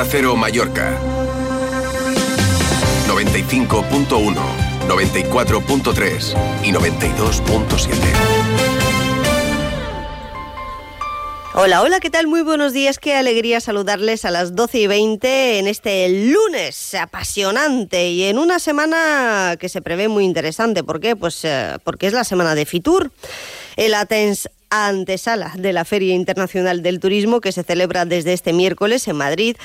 Onda Cero Mallorca. 95.1, 94.3 y 92.7. Hola, hola, ¿qué tal? Muy buenos días, qué alegría saludarles a las 12 y 20 en este lunes apasionante y en una semana que se prevé muy interesante. ¿Por qué? Pues eh, porque es la semana de Fitur. El Atens antesala de la Feria Internacional del Turismo que se celebra desde este miércoles en Madrid.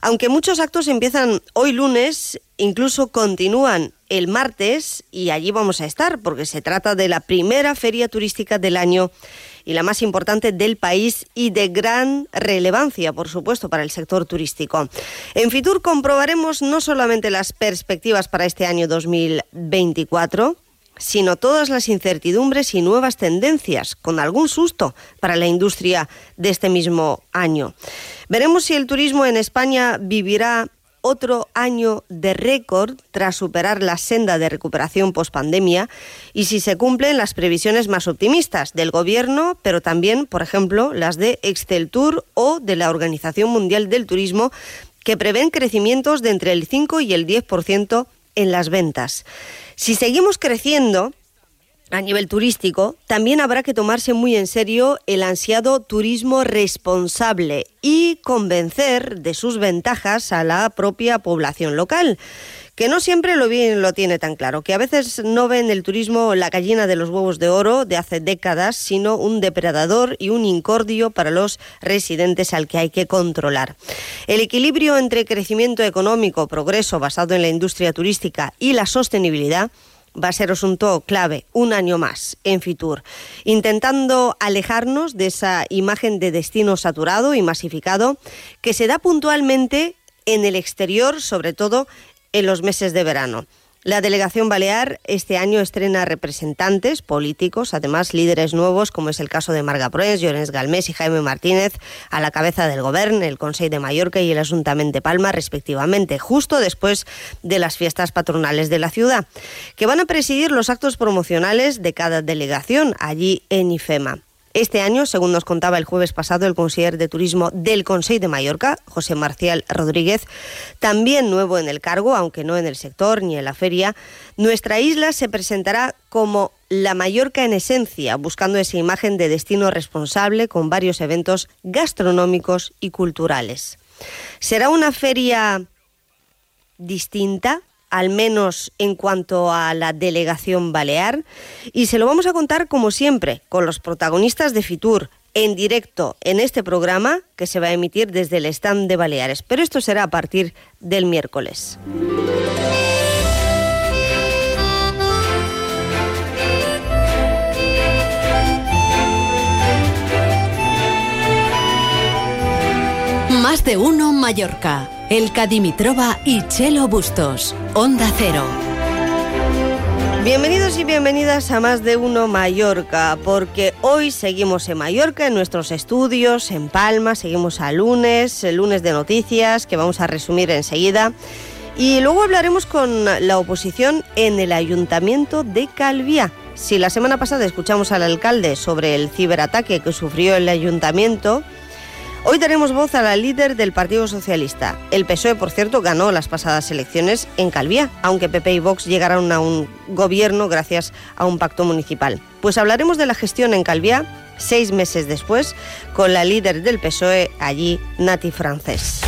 Aunque muchos actos empiezan hoy lunes, incluso continúan el martes y allí vamos a estar porque se trata de la primera feria turística del año y la más importante del país y de gran relevancia, por supuesto, para el sector turístico. En Fitur comprobaremos no solamente las perspectivas para este año 2024, sino todas las incertidumbres y nuevas tendencias, con algún susto para la industria de este mismo año. Veremos si el turismo en España vivirá otro año de récord tras superar la senda de recuperación pospandemia y si se cumplen las previsiones más optimistas del Gobierno, pero también, por ejemplo, las de Exceltur o de la Organización Mundial del Turismo, que prevén crecimientos de entre el 5 y el 10% en las ventas. Si seguimos creciendo, a nivel turístico, también habrá que tomarse muy en serio el ansiado turismo responsable y convencer de sus ventajas a la propia población local que no siempre lo, bien, lo tiene tan claro, que a veces no ven el turismo la gallina de los huevos de oro de hace décadas, sino un depredador y un incordio para los residentes al que hay que controlar. El equilibrio entre crecimiento económico, progreso basado en la industria turística y la sostenibilidad va a ser asunto clave un año más en Fitur, intentando alejarnos de esa imagen de destino saturado y masificado que se da puntualmente en el exterior, sobre todo en los meses de verano. La delegación balear este año estrena representantes políticos, además líderes nuevos, como es el caso de Marga Proens, Llorens Galmés y Jaime Martínez, a la cabeza del Gobierno, el Consejo de Mallorca y el Ayuntamiento de Palma, respectivamente, justo después de las fiestas patronales de la ciudad, que van a presidir los actos promocionales de cada delegación allí en IFEMA. Este año, según nos contaba el jueves pasado el consejero de Turismo del Consejo de Mallorca, José Marcial Rodríguez, también nuevo en el cargo, aunque no en el sector ni en la feria, nuestra isla se presentará como la Mallorca en esencia, buscando esa imagen de destino responsable con varios eventos gastronómicos y culturales. ¿Será una feria distinta? Al menos en cuanto a la delegación balear, y se lo vamos a contar como siempre, con los protagonistas de Fitur, en directo en este programa que se va a emitir desde el stand de Baleares, pero esto será a partir del miércoles. De uno Mallorca. El Cadimitrova y Chelo Bustos. Onda Cero. Bienvenidos y bienvenidas a Más de Uno Mallorca, porque hoy seguimos en Mallorca, en nuestros estudios, en Palma, seguimos a lunes, el lunes de noticias, que vamos a resumir enseguida. Y luego hablaremos con la oposición en el Ayuntamiento de Calviá. Si la semana pasada escuchamos al alcalde sobre el ciberataque que sufrió el ayuntamiento, Hoy daremos voz a la líder del Partido Socialista. El PSOE, por cierto, ganó las pasadas elecciones en Calvía, aunque PP y Vox llegaron a un gobierno gracias a un pacto municipal. Pues hablaremos de la gestión en Calvía seis meses después con la líder del PSOE allí, Nati Francés.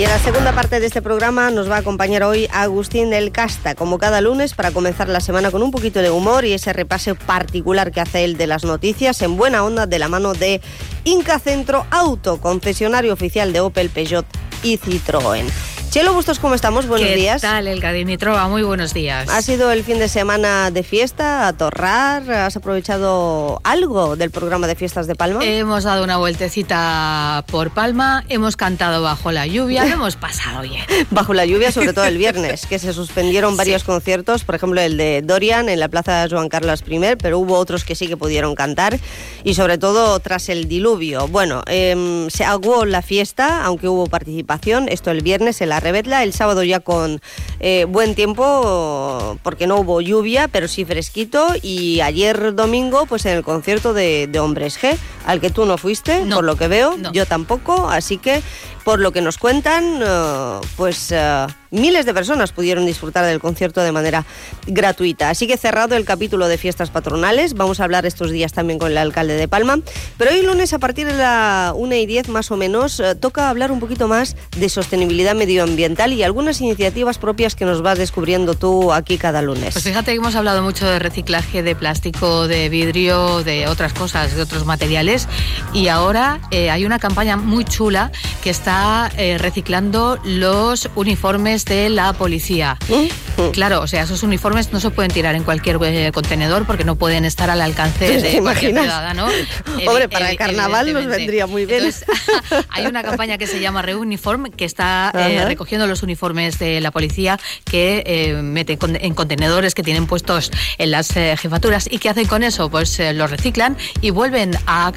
Y en la segunda parte de este programa nos va a acompañar hoy Agustín del Casta, como cada lunes, para comenzar la semana con un poquito de humor y ese repase particular que hace él de las noticias en buena onda de la mano de Inca Centro Auto, concesionario oficial de Opel, Peugeot y Citroën. Chelo Bustos, ¿cómo estamos? Buenos ¿Qué días. ¿Qué tal, el Dimitrova? Muy buenos días. Ha sido el fin de semana de fiesta, a torrar. ¿Has aprovechado algo del programa de fiestas de Palma? Hemos dado una vueltecita por Palma, hemos cantado bajo la lluvia, lo hemos pasado bien. bajo la lluvia, sobre todo el viernes, que se suspendieron varios sí. conciertos, por ejemplo el de Dorian en la Plaza Joan Carlos I, pero hubo otros que sí que pudieron cantar y sobre todo tras el diluvio. Bueno, eh, se aguó la fiesta, aunque hubo participación, esto el viernes, el a Rebetla, el sábado ya con eh, buen tiempo, porque no hubo lluvia, pero sí fresquito, y ayer domingo, pues en el concierto de, Hombres G, al que tú no fuiste, por lo que veo, yo tampoco, así que por lo que nos cuentan, eh, pues eh, miles de personas pudieron disfrutar del concierto de manera gratuita. Así que cerrado el capítulo de fiestas patronales, vamos a hablar estos días también con el alcalde de Palma, pero hoy lunes a partir de la 1 y 10 más o menos eh, toca hablar un poquito más de sostenibilidad medioambiental y algunas iniciativas propias que nos vas descubriendo tú aquí cada lunes. Pues fíjate que hemos hablado mucho de reciclaje de plástico, de vidrio, de otras cosas, de otros materiales y ahora hay una campaña muy chula que está eh, reciclando los uniformes de la policía. ¿Mm? Claro, o sea, esos uniformes no se pueden tirar en cualquier eh, contenedor porque no pueden estar al alcance de cualquier ciudadano. Hombre, para el carnaval nos vendría muy bien. hay una campaña que se llama Reuniform que está eh, recogiendo los uniformes de la policía que mete en contenedores que tienen puestos en las jefaturas y qué hacen con eso, pues los reciclan y vuelven a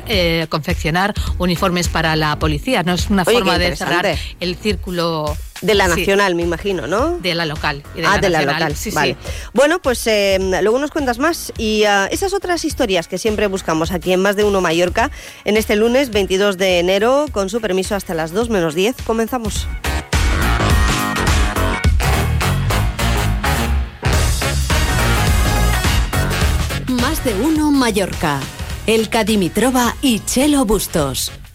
confeccionar uniformes para la policía. No es una forma de cerrar el círculo de la nacional, me imagino, ¿no? De la local. de ah, de la local. Sí, vale. Bueno, pues eh, luego nos cuentas más. Y ah, esas otras historias que siempre buscamos aquí en Más de Uno Mallorca, en este lunes 22 de enero, con su permiso hasta las 2 menos 10, comenzamos. Más de Uno Mallorca. El Cadimitrova y Chelo Bustos.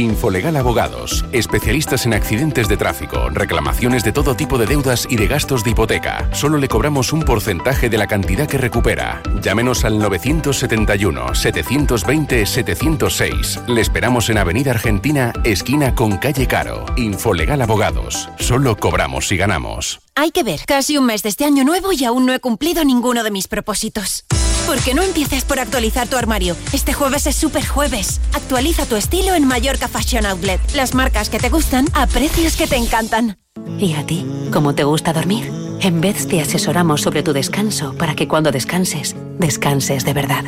Infolegal Abogados, especialistas en accidentes de tráfico, reclamaciones de todo tipo de deudas y de gastos de hipoteca. Solo le cobramos un porcentaje de la cantidad que recupera. Llámenos al 971-720-706. Le esperamos en Avenida Argentina, esquina con calle Caro. Infolegal Abogados. Solo cobramos si ganamos. Hay que ver, casi un mes de este año nuevo y aún no he cumplido ninguno de mis propósitos. ¿Por qué no empieces por actualizar tu armario? Este jueves es super jueves. Actualiza tu estilo en Mallorca Fashion Outlet. Las marcas que te gustan a precios que te encantan. ¿Y a ti? ¿Cómo te gusta dormir? En vez te asesoramos sobre tu descanso para que cuando descanses, descanses de verdad.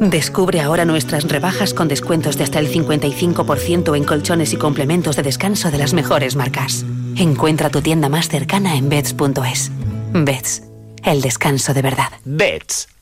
Descubre ahora nuestras rebajas con descuentos de hasta el 55% en colchones y complementos de descanso de las mejores marcas. Encuentra tu tienda más cercana en beds.es. Beds, el descanso de verdad. Beds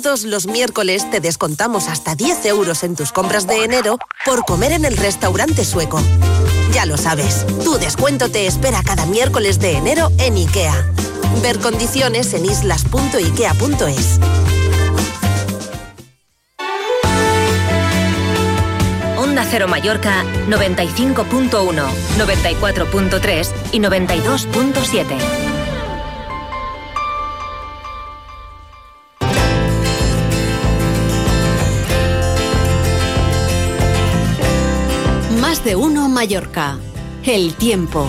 todos los miércoles te descontamos hasta 10 euros en tus compras de enero por comer en el restaurante sueco. Ya lo sabes, tu descuento te espera cada miércoles de enero en IKEA. Ver condiciones en islas.ikea.es. Onda Cero Mallorca 95.1, 94.3 y 92.7. de uno Mallorca. El tiempo.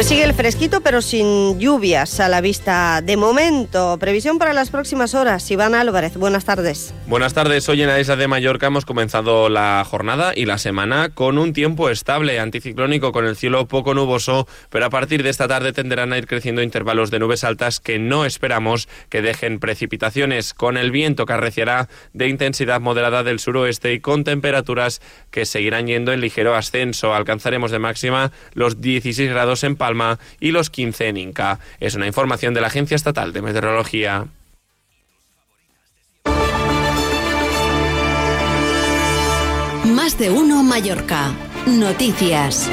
Pues sigue el fresquito, pero sin lluvias a la vista de momento. Previsión para las próximas horas. Iván Álvarez, buenas tardes. Buenas tardes. Hoy en la isla de Mallorca hemos comenzado la jornada y la semana con un tiempo estable, anticiclónico, con el cielo poco nuboso, pero a partir de esta tarde tenderán a ir creciendo intervalos de nubes altas que no esperamos que dejen precipitaciones, con el viento que arreciará de intensidad moderada del suroeste y con temperaturas que seguirán yendo en ligero ascenso. Alcanzaremos de máxima los 16 grados en Palma Palma y los 15 en Inca. Es una información de la Agencia Estatal de Meteorología. Más de uno Mallorca. Noticias.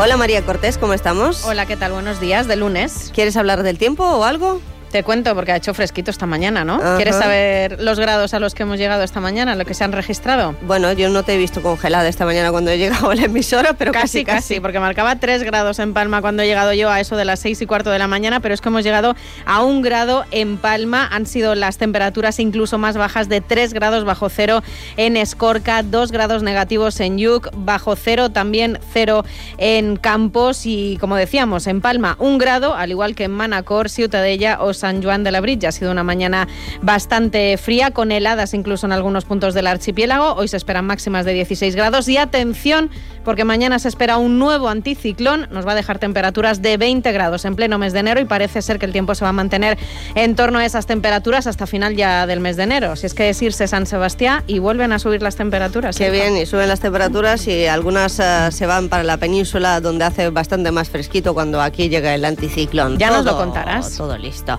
Hola María Cortés, ¿cómo estamos? Hola, ¿qué tal? Buenos días, de lunes. ¿Quieres hablar del tiempo o algo? Te cuento porque ha hecho fresquito esta mañana, ¿no? ¿Quieres saber los grados a los que hemos llegado esta mañana, lo que se han registrado? Bueno, yo no te he visto congelada esta mañana cuando he llegado a la emisora, pero casi, casi, casi, porque marcaba 3 grados en Palma cuando he llegado yo a eso de las 6 y cuarto de la mañana, pero es que hemos llegado a un grado en Palma. Han sido las temperaturas incluso más bajas de 3 grados bajo cero en Escorca, 2 grados negativos en Yuc, bajo cero también cero en Campos y, como decíamos, en Palma un grado, al igual que en Manacor, Ciutadella o San Juan de la Brilla. Ha sido una mañana bastante fría, con heladas incluso en algunos puntos del archipiélago. Hoy se esperan máximas de 16 grados y atención, porque mañana se espera un nuevo anticiclón. Nos va a dejar temperaturas de 20 grados en pleno mes de enero y parece ser que el tiempo se va a mantener en torno a esas temperaturas hasta final ya del mes de enero. Si es que es irse San Sebastián y vuelven a subir las temperaturas. Qué bien, y suben las temperaturas y algunas uh, se van para la península donde hace bastante más fresquito cuando aquí llega el anticiclón. Ya todo, nos lo contarás. Todo listo.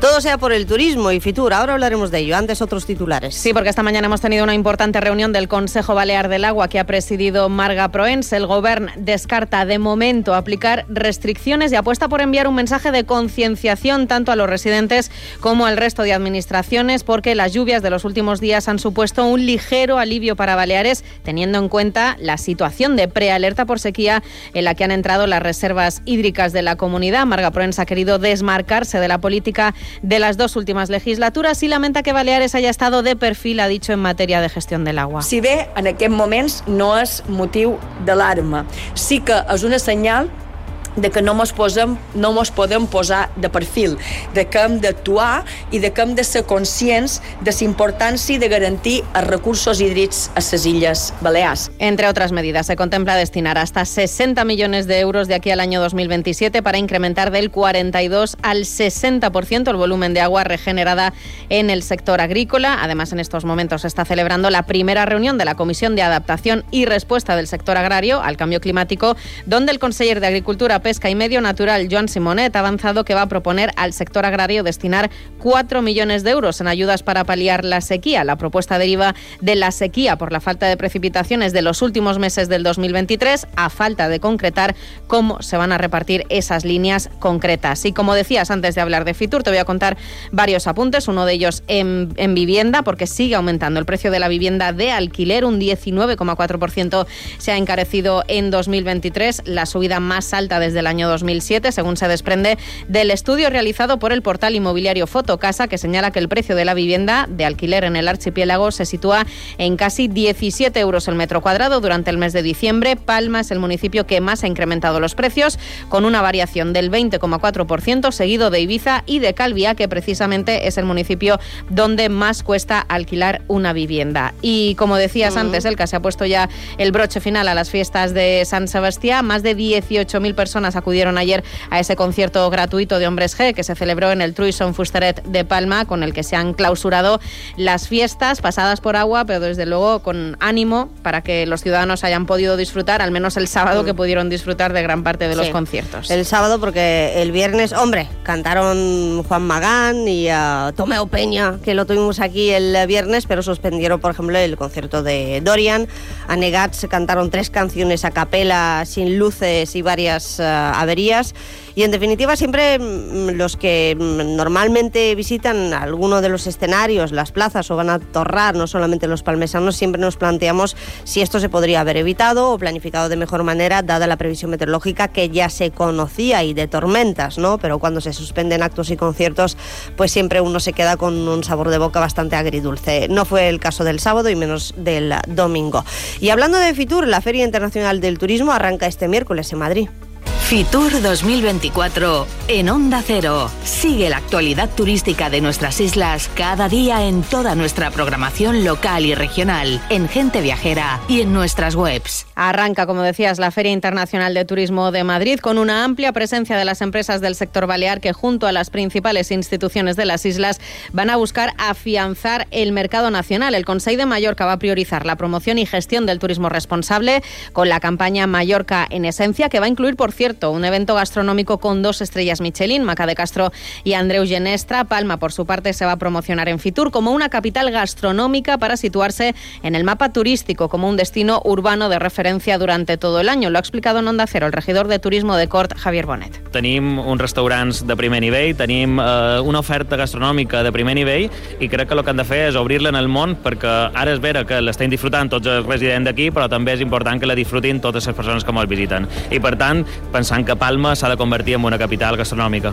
Todo sea por el turismo y Fitur. Ahora hablaremos de ello. Antes otros titulares. Sí, porque esta mañana hemos tenido una importante reunión del Consejo Balear del Agua que ha presidido Marga Proens. El Gobierno descarta de momento aplicar restricciones y apuesta por enviar un mensaje de concienciación tanto a los residentes como al resto de administraciones porque las lluvias de los últimos días han supuesto un ligero alivio para Baleares teniendo en cuenta la situación de prealerta por sequía en la que han entrado las reservas hídricas de la comunidad. Marga Proens ha querido desmarcarse de la política de las dos últimas legislaturas y lamenta que Baleares haya estado de perfil, ha dicho, en materia de gestión del agua. Si bé en aquests moments no és motiu d'alarma, sí que és una senyal de que no mos, posem, no mos podem posar de perfil, de que hem d'actuar i de que hem de ser conscients de la importància de garantir els recursos hídrics a les Illes Balears. Entre otras medidas, se contempla destinar hasta 60 millones de euros de aquí al año 2027 para incrementar del 42 al 60% el volumen de agua regenerada en el sector agrícola. Además, en estos momentos se está celebrando la primera reunión de la Comisión de Adaptación y Respuesta del Sector Agrario al Cambio Climático, donde el conseller de Agricultura, Pesca y Medio Natural, Joan Simonet, ha avanzado que va a proponer al sector agrario destinar 4 millones de euros en ayudas para paliar la sequía. La propuesta deriva de la sequía por la falta de precipitaciones de los últimos meses del 2023, a falta de concretar cómo se van a repartir esas líneas concretas. Y como decías antes de hablar de Fitur, te voy a contar varios apuntes, uno de ellos en, en vivienda, porque sigue aumentando el precio de la vivienda de alquiler, un 19,4% se ha encarecido en 2023, la subida más alta desde el año 2007, según se desprende del estudio realizado por el portal inmobiliario Fotocasa, que señala que el precio de la vivienda de alquiler en el archipiélago se sitúa en casi 17 euros el metro cuadrado durante el mes de diciembre. Palma es el municipio que más ha incrementado los precios, con una variación del 20,4%, seguido de Ibiza y de Calvia, que precisamente es el municipio donde más cuesta alquilar una vivienda. Y como decías antes, el que se ha puesto ya el broche final a las fiestas de San Sebastián, más de 18.000 personas acudieron ayer a ese concierto gratuito de Hombres G que se celebró en el Truison Fusteret de Palma, con el que se han clausurado las fiestas pasadas por agua, pero desde luego con ánimo para que los ciudadanos hayan podido disfrutar, al menos el sábado que pudieron disfrutar de gran parte de los Sí. conciertos. El sábado, porque el viernes, hombre, cantaron Juan Magán y a Tomeo Peña, que lo tuvimos aquí el viernes, pero suspendieron, por ejemplo, el concierto de Dorian. A Negat se cantaron tres canciones a capela, sin luces y varias eh, averías. Y en definitiva, siempre mm, los que mm, normalmente visitan alguno de los escenarios, las plazas o van a torrar, no solamente los palmesanos, siempre nos planteamos si esto se podría haber evitado o planificado de mejor manera, dada la previsión meteorológica que ya se conocía y de tormentas, ¿no? Pero cuando se suspenden actos y conciertos, pues siempre uno se queda con un sabor de boca bastante agridulce. No fue el caso del sábado y menos del domingo. Y hablando de Fitur, la Feria Internacional del Turismo arranca este miércoles en Madrid. Fitur 2024 en Onda Cero. Sigue la actualidad turística de nuestras islas cada día en toda nuestra programación local y regional, en Gente Viajera y en nuestras webs. Arranca, como decías, la Feria Internacional de Turismo de Madrid con una amplia presencia de las empresas del sector balear que junto a las principales instituciones de las islas van a buscar afianzar el mercado nacional. El Consejo de Mallorca va a priorizar la promoción y gestión del turismo responsable con la campaña Mallorca en Esencia, que va a incluir, por cierto, un evento gastronómico con dos estrellas Michelin, Maca de Castro y Andreu Genestra. Palma, por su parte, se va a promocionar en Fitur como una capital gastronómica para situarse en el mapa turístico como un destino urbano de referencia durante todo el año. Lo ha explicado en Onda Cero el regidor de Turismo de Cort, Javier Bonet. Tenim uns restaurants de primer nivell, tenim eh, una oferta gastronòmica de primer nivell i crec que el que han de fer és obrir-la en el món perquè ara és vera que l'estem disfrutant tots els residents d'aquí, però també és important que la disfrutin totes les persones que ens visiten. I per tant, pensant que Palma s'ha de convertir en una capital gastronòmica.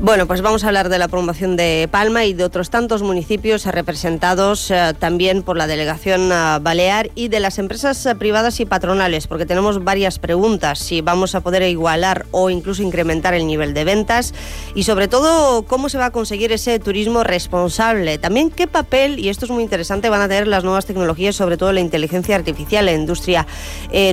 Bueno, pues vamos a hablar de la promoción de Palma y de otros tantos municipios representados eh, también por la delegación eh, balear y de las empresas eh, privadas y patronales, porque tenemos varias preguntas, si vamos a poder igualar o incluso incrementar el nivel de ventas y sobre todo cómo se va a conseguir ese turismo responsable. También qué papel, y esto es muy interesante, van a tener las nuevas tecnologías, sobre todo la inteligencia artificial la industria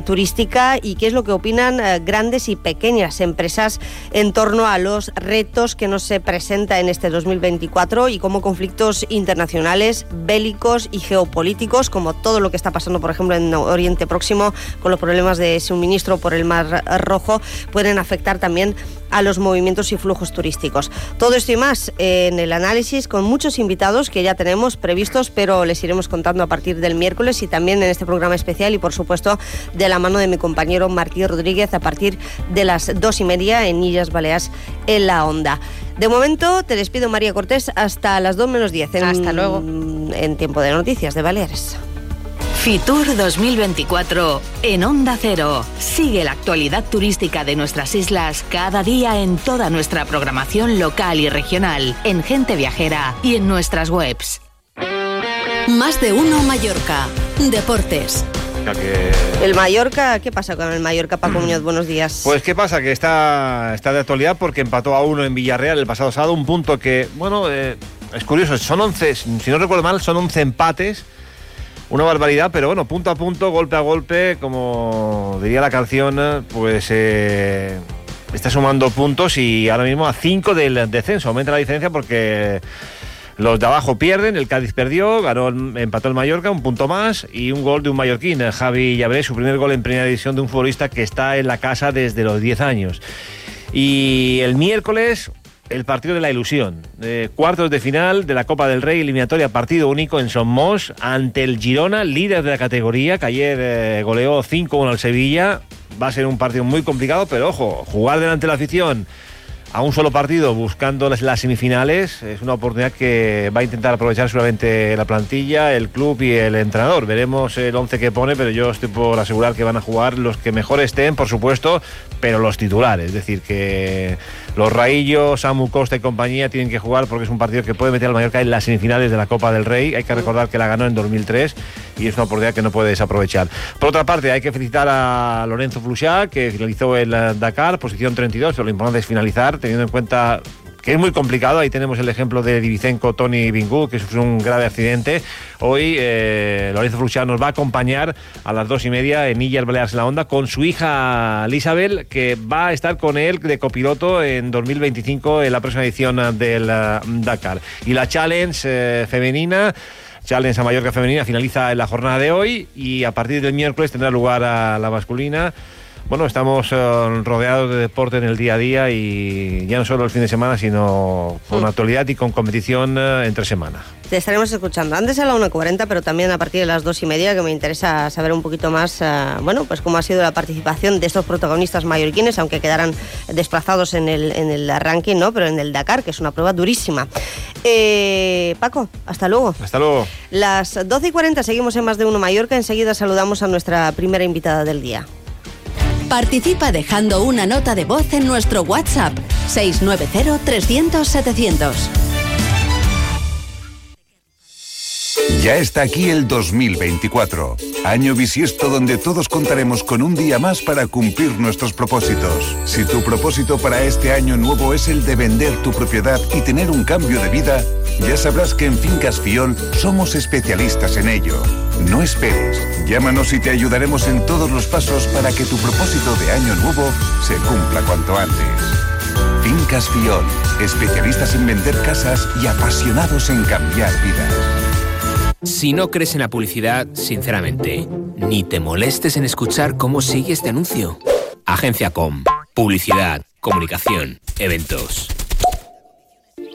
turística y qué es lo que opinan grandes y pequeñas empresas en torno a los retos que nos se presenta en este 2024 y cómo conflictos internacionales, bélicos y geopolíticos, como todo lo que está pasando, por ejemplo, en Oriente Próximo, con los problemas de suministro por el Mar Rojo, pueden afectar también a los movimientos y flujos turísticos. Todo esto y más en el análisis con muchos invitados que ya tenemos previstos, pero les iremos contando a partir del miércoles y también en este programa especial y por supuesto de la mano de mi compañero Martí Rodríguez a partir de las dos y media en Illas Baleas en la Onda. De momento te despido María Cortés hasta las 2 menos 10 en, Hasta luego. en tiempo de noticias de Baleares. Fitur 2024 en Onda Cero. Sigue la actualidad turística de nuestras islas cada día en toda nuestra programación local y regional, en Gente Viajera y en nuestras webs. Más de uno Mallorca. Deportes. El Mallorca, ¿qué pasa con el Mallorca, Paco Muñoz? Buenos días. Pues qué pasa, que está, está de actualidad porque empató a uno en Villarreal el pasado sábado, un punto que, bueno, eh, es curioso, son 11, si no recuerdo mal, son 11 empates, una barbaridad, pero bueno, punto a punto, golpe a golpe, como diría la canción, pues eh, está sumando puntos y ahora mismo a 5 del descenso, aumenta la diferencia porque... Los de abajo pierden, el Cádiz perdió, ganó, empató el Mallorca, un punto más y un gol de un mallorquín, Javi Llabré, su primer gol en primera división de un futbolista que está en la casa desde los 10 años. Y el miércoles, el partido de la ilusión. Cuartos de final de la Copa del Rey, eliminatoria partido único en Somos ante el Girona, líder de la categoría, que ayer eh, goleó 5-1 al Sevilla. Va a ser un partido muy complicado, pero ojo, jugar delante de la afición a un solo partido buscando las, semifinales es una oportunidad que va a intentar aprovechar seguramente la plantilla, el club y el entrenador. Veremos el 11 que pone, pero yo estoy por asegurar que van a jugar los que mejor estén, por supuesto, pero los titulares. Es decir, que los Raillos, Samu Costa y compañía tienen que jugar porque es un partido que puede meter al Mallorca en las semifinales de la Copa del Rey. Hay que recordar que la ganó en 2003 y es una oportunidad que no puede desaprovechar. Por otra parte, hay que felicitar a Lorenzo Fluchá, que finalizó el Dakar, posición 32, pero lo importante es finalizar, teniendo en cuenta que es muy complicado. Ahí tenemos el ejemplo de Divicenco Tony Bingú, que sufrió un grave accidente. Hoy eh, Lorenzo Fluchá nos va a acompañar a las dos y media en Illas Baleares en la Onda con su hija Isabel, que va a estar con él de copiloto en 2025 en la próxima edición del eh, Dakar. Y la Challenge eh, femenina. Challenge a Mallorca femenina finaliza en la jornada de hoy y a partir del miércoles tendrá lugar la masculina. Bueno, estamos eh, rodeados de deporte en el día a día y ya no solo el fin de semana, sino con actualidad y con competición eh, entre semana. Te estaremos escuchando antes a la 1.40, pero también a partir de las 2 y media, que me interesa saber un poquito más, eh, bueno, pues cómo ha sido la participación de estos protagonistas mallorquines, aunque quedaran desplazados en el, en el ranking, ¿no? Pero en el Dakar, que es una prueba durísima. Eh, Paco, hasta luego. Hasta luego. Las 12 y 40 seguimos en Más de Uno Mallorca. Enseguida saludamos a nuestra primera invitada del día. Participa dejando una nota de voz en nuestro WhatsApp 690 300 700. Ya está aquí el 2024, año bisiesto donde todos contaremos con un día más para cumplir nuestros propósitos. Si tu propósito para este año nuevo es el de vender tu propiedad y tener un cambio de vida, ya sabrás que en Fincas Fiol somos especialistas en ello. No esperes, llámanos y te ayudaremos en todos los pasos para que tu propósito de año nuevo se cumpla cuanto antes. Fincas Fiol, especialistas en vender casas y apasionados en cambiar vidas. Si no crees en la publicidad, sinceramente, ni te molestes en escuchar cómo sigue este anuncio. Agencia Com. Publicidad, comunicación, eventos.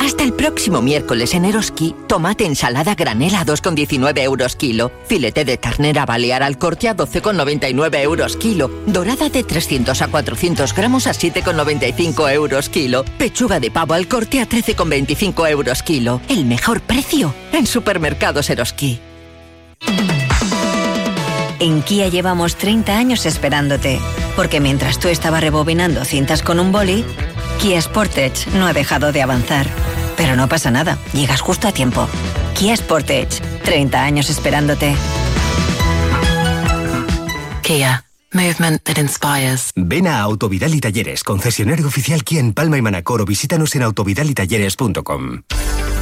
Hasta el próximo miércoles en Eroski, tomate ensalada granela a 2,19 euros kilo, filete de ternera balear al corte a 12,99 euros kilo, dorada de 300 a 400 gramos a 7,95 euros kilo, pechuga de pavo al corte a 13,25 euros kilo. El mejor precio en supermercados Eroski. En Kia llevamos 30 años esperándote, porque mientras tú estabas rebobinando cintas con un boli, Kia Sportage no ha dejado de avanzar. Pero no pasa nada, llegas justo a tiempo. Kia Sportage, 30 años esperándote. Kia. Movement that inspires. Ven a Autovidal y Talleres, concesionario oficial Kia en Palma y Manacor o visítanos en autovidalitalleres.com.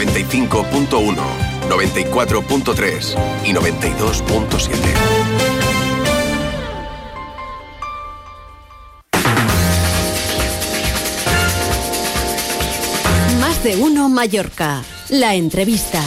95.1, 94.3 y 92.7. Más de uno Mallorca. La entrevista.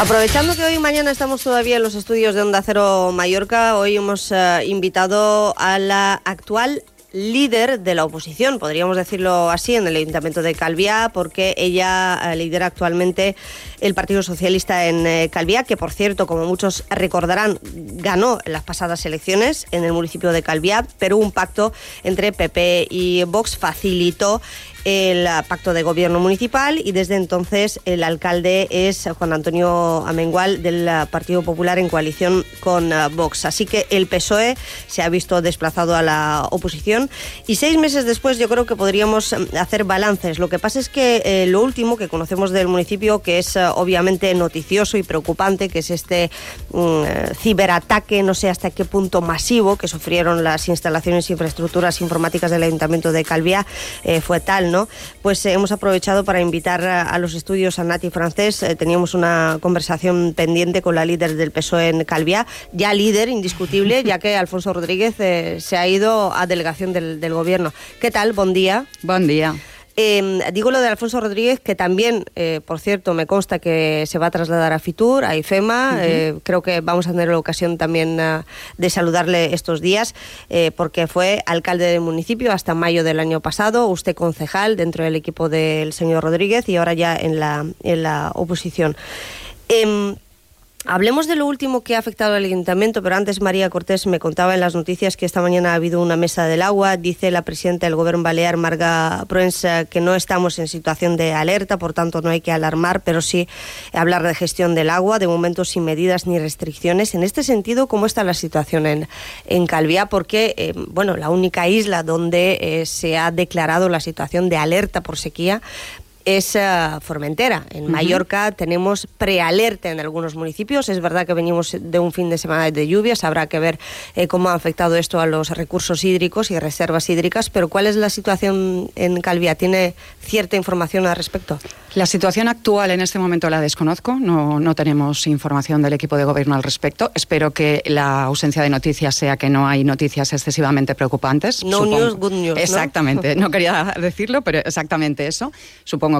Aprovechando que hoy y mañana estamos todavía en los estudios de Onda Cero Mallorca, hoy hemos eh, invitado a la actual líder de la oposición, podríamos decirlo así, en el Ayuntamiento de Calviá, porque ella eh, lidera actualmente el Partido Socialista en eh, Calviá, que por cierto, como muchos recordarán, ganó en las pasadas elecciones en el municipio de Calviá, pero un pacto entre PP y Vox facilitó el pacto de gobierno municipal y desde entonces el alcalde es Juan Antonio Amengual del Partido Popular en coalición con eh, Vox. Así que el PSOE se ha visto desplazado a la oposición y seis meses después yo creo que podríamos mm, hacer balances. Lo que pasa es que eh, lo último que conocemos del municipio, que es eh, obviamente noticioso y preocupante, que es este mm, ciberataque, no sé hasta qué punto masivo, que sufrieron las instalaciones e infraestructuras informáticas del Ayuntamiento de Calviá, fue tal, pues eh, hemos aprovechado para invitar a, los estudios a Nati Francés. Eh, teníamos una conversación pendiente con la líder del PSOE en Calviá, ya líder indiscutible, ya que Alfonso Rodríguez eh, se ha ido a delegación del, del Gobierno. ¿Qué tal? Buen día. Buen día. Eh, digo lo de Alfonso Rodríguez, que también, eh, por cierto, me consta que se va a trasladar a Fitur, a IFEMA. Uh -huh. eh, creo que vamos a tener la ocasión también uh, de saludarle estos días, eh, porque fue alcalde del municipio hasta mayo del año pasado, usted concejal dentro del equipo del señor Rodríguez y ahora ya en la, en la oposición. Hablemos de lo último que ha afectado al ayuntamiento, pero antes María Cortés me contaba en las noticias que esta mañana ha habido una mesa del agua. Dice la presidenta del Gobierno Balear, Marga Proensa, que no estamos en situación de alerta, por tanto no hay que alarmar, pero sí hablar de gestión del agua, de momento sin medidas ni restricciones. En este sentido, ¿cómo está la situación en, en Calviá? Porque, eh, bueno, la única isla donde eh, se ha declarado la situación de alerta por sequía es uh, Formentera. En uh -huh. Mallorca tenemos prealerta en algunos municipios. Es verdad que venimos de un fin de semana de lluvias. Habrá que ver eh, cómo ha afectado esto a los recursos hídricos y reservas hídricas. Pero ¿cuál es la situación en Calvía? ¿Tiene cierta información al respecto? La situación actual en este momento la desconozco. No, no tenemos información del equipo de gobierno al respecto. Espero que la ausencia de noticias sea que no hay noticias excesivamente preocupantes. No Supongo. news, good news. Exactamente. ¿no? no quería decirlo, pero exactamente eso.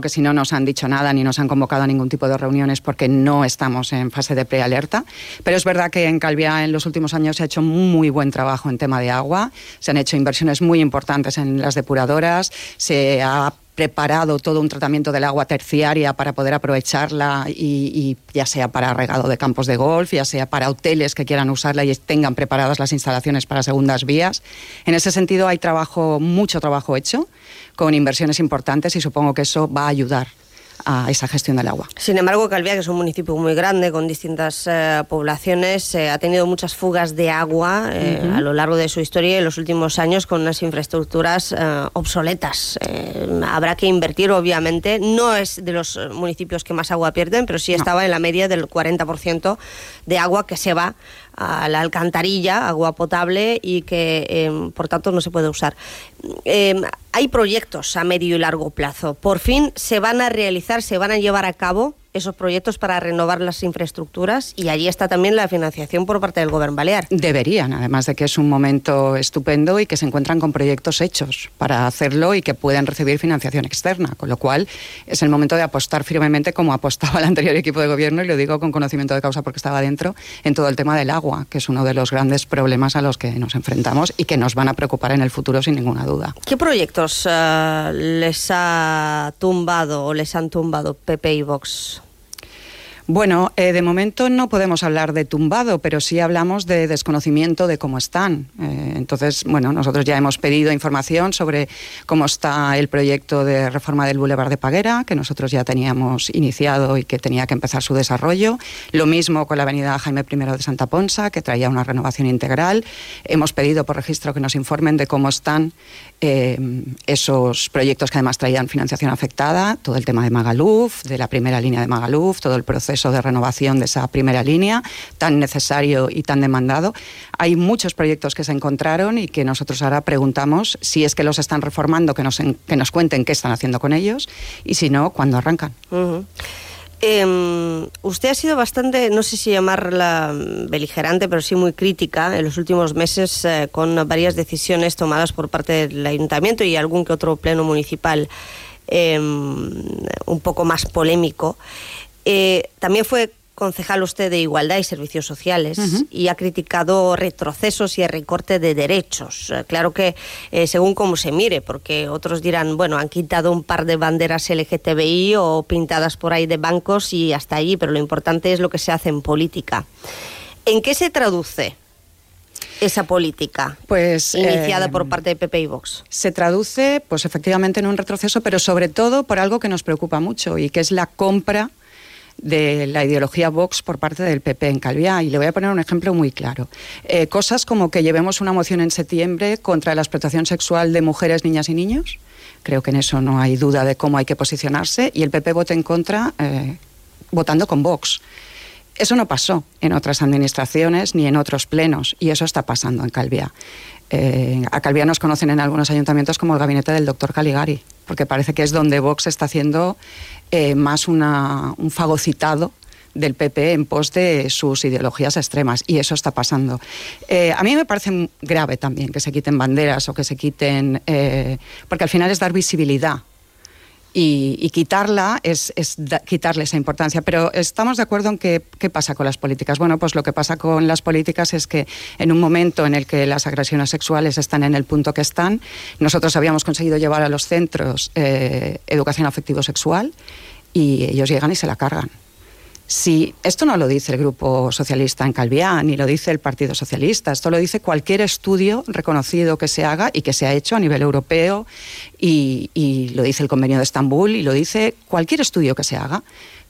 Que si no nos han dicho nada ni nos han convocado a ningún tipo de reuniones porque no estamos en fase de prealerta. Pero es verdad que en Calviá en los últimos años se ha hecho muy buen trabajo en tema de agua. Se han hecho inversiones muy importantes en las depuradoras. Se ha preparado todo un tratamiento del agua terciaria para poder aprovecharla y, y, ya sea para regado de campos de golf, ya sea para hoteles que quieran usarla y tengan preparadas las instalaciones para segundas vías. En ese sentido hay trabajo, mucho trabajo hecho con inversiones importantes y supongo que eso va a ayudar a esa gestión del agua. Sin embargo, Calvía, que es un municipio muy grande con distintas eh, poblaciones, eh, ha tenido muchas fugas de agua eh, uh -huh. a lo largo de su historia y en los últimos años con unas infraestructuras obsoletas. habrá que invertir, obviamente. No es de los municipios que más agua pierden, pero sí estaba no. en la media del 40% de agua que se va a la alcantarilla, agua potable y que eh, por tanto no se puede usar. Eh, hay proyectos a medio y largo plazo. Por fin se van a realizar, se van a llevar a cabo esos proyectos para renovar las infraestructuras y allí está también la financiación por parte del Gobierno Balear. Deberían, además de que es un momento estupendo y que se encuentran con proyectos hechos para hacerlo y que pueden recibir financiación externa, con lo cual es el momento de apostar firmemente como apostaba el anterior equipo de gobierno y lo digo con conocimiento de causa porque estaba dentro en todo el tema del agua, que es uno de los grandes problemas a los que nos enfrentamos y que nos van a preocupar en el futuro sin ninguna duda. ¿Qué proyectos uh, les ha tumbado o les han tumbado PP y Vox? Bueno, eh, de momento no podemos hablar de tumbado, pero sí hablamos de desconocimiento de cómo están. Eh, entonces, bueno, nosotros ya hemos pedido información sobre cómo está el proyecto de reforma del Boulevard de Paguera, que nosotros ya teníamos iniciado y que tenía que empezar su desarrollo. Lo mismo con la avenida Jaime I de Santa Ponsa, que traía una renovación integral. Hemos pedido por registro que nos informen de cómo están eh, esos proyectos que además traían financiación afectada, todo el tema de Magaluf, de la primera línea de Magaluf, todo el proceso de renovación de esa primera línea tan necesario y tan demandado. Hay muchos proyectos que se encontraron y que nosotros ahora preguntamos si es que los están reformando, que nos, que nos cuenten qué están haciendo con ellos y si no, cuándo arrancan. Eh, usted ha sido bastante, no sé si llamarla beligerante, pero sí muy crítica en los últimos meses eh, con varias decisiones tomadas por parte del ayuntamiento y algún que otro pleno municipal eh, un poco más polémico. Eh, también fue concejal usted de Igualdad y Servicios Sociales uh -huh. y ha criticado retrocesos y el recorte de derechos. Eh, claro que eh, según cómo se mire, porque otros dirán, bueno, han quitado un par de banderas LGTBI o pintadas por ahí de bancos y hasta allí, pero lo importante es lo que se hace en política. ¿En qué se traduce esa política pues, iniciada eh, por parte de PP y Vox? Se traduce, pues efectivamente, en un retroceso, pero sobre todo por algo que nos preocupa mucho y que es la compra de la ideología Vox por parte del PP en Calviá. Y le voy a poner un ejemplo muy claro. Eh, cosas como que llevemos una moción en septiembre contra la explotación sexual de mujeres, niñas y niños. Creo que en eso no hay duda de cómo hay que posicionarse. Y el PP vote en contra eh, votando con Vox. Eso no pasó en otras administraciones ni en otros plenos. Y eso está pasando en Calviá. Eh, a Calviá nos conocen en algunos ayuntamientos como el gabinete del doctor Caligari, porque parece que es donde Vox está haciendo eh, más una, un fagocitado del PP en pos de sus ideologías extremas y eso está pasando. Eh, a mí me parece grave también que se quiten banderas o que se quiten, eh, porque al final es dar visibilidad y, y, quitarla es, es quitarle esa importancia. Pero estamos de acuerdo en que, qué pasa con las políticas. Bueno, pues lo que pasa con las políticas es que en un momento en el que las agresiones sexuales están en el punto que están, nosotros habíamos conseguido llevar a los centros eh, educación afectivo-sexual y ellos llegan y se la cargan. Si esto no lo dice el Grupo Socialista en Calviá, ni lo dice el Partido Socialista, esto lo dice cualquier estudio reconocido que se haga y que se ha hecho a nivel europeo, y, y lo dice el Convenio de Estambul, y lo dice cualquier estudio que se haga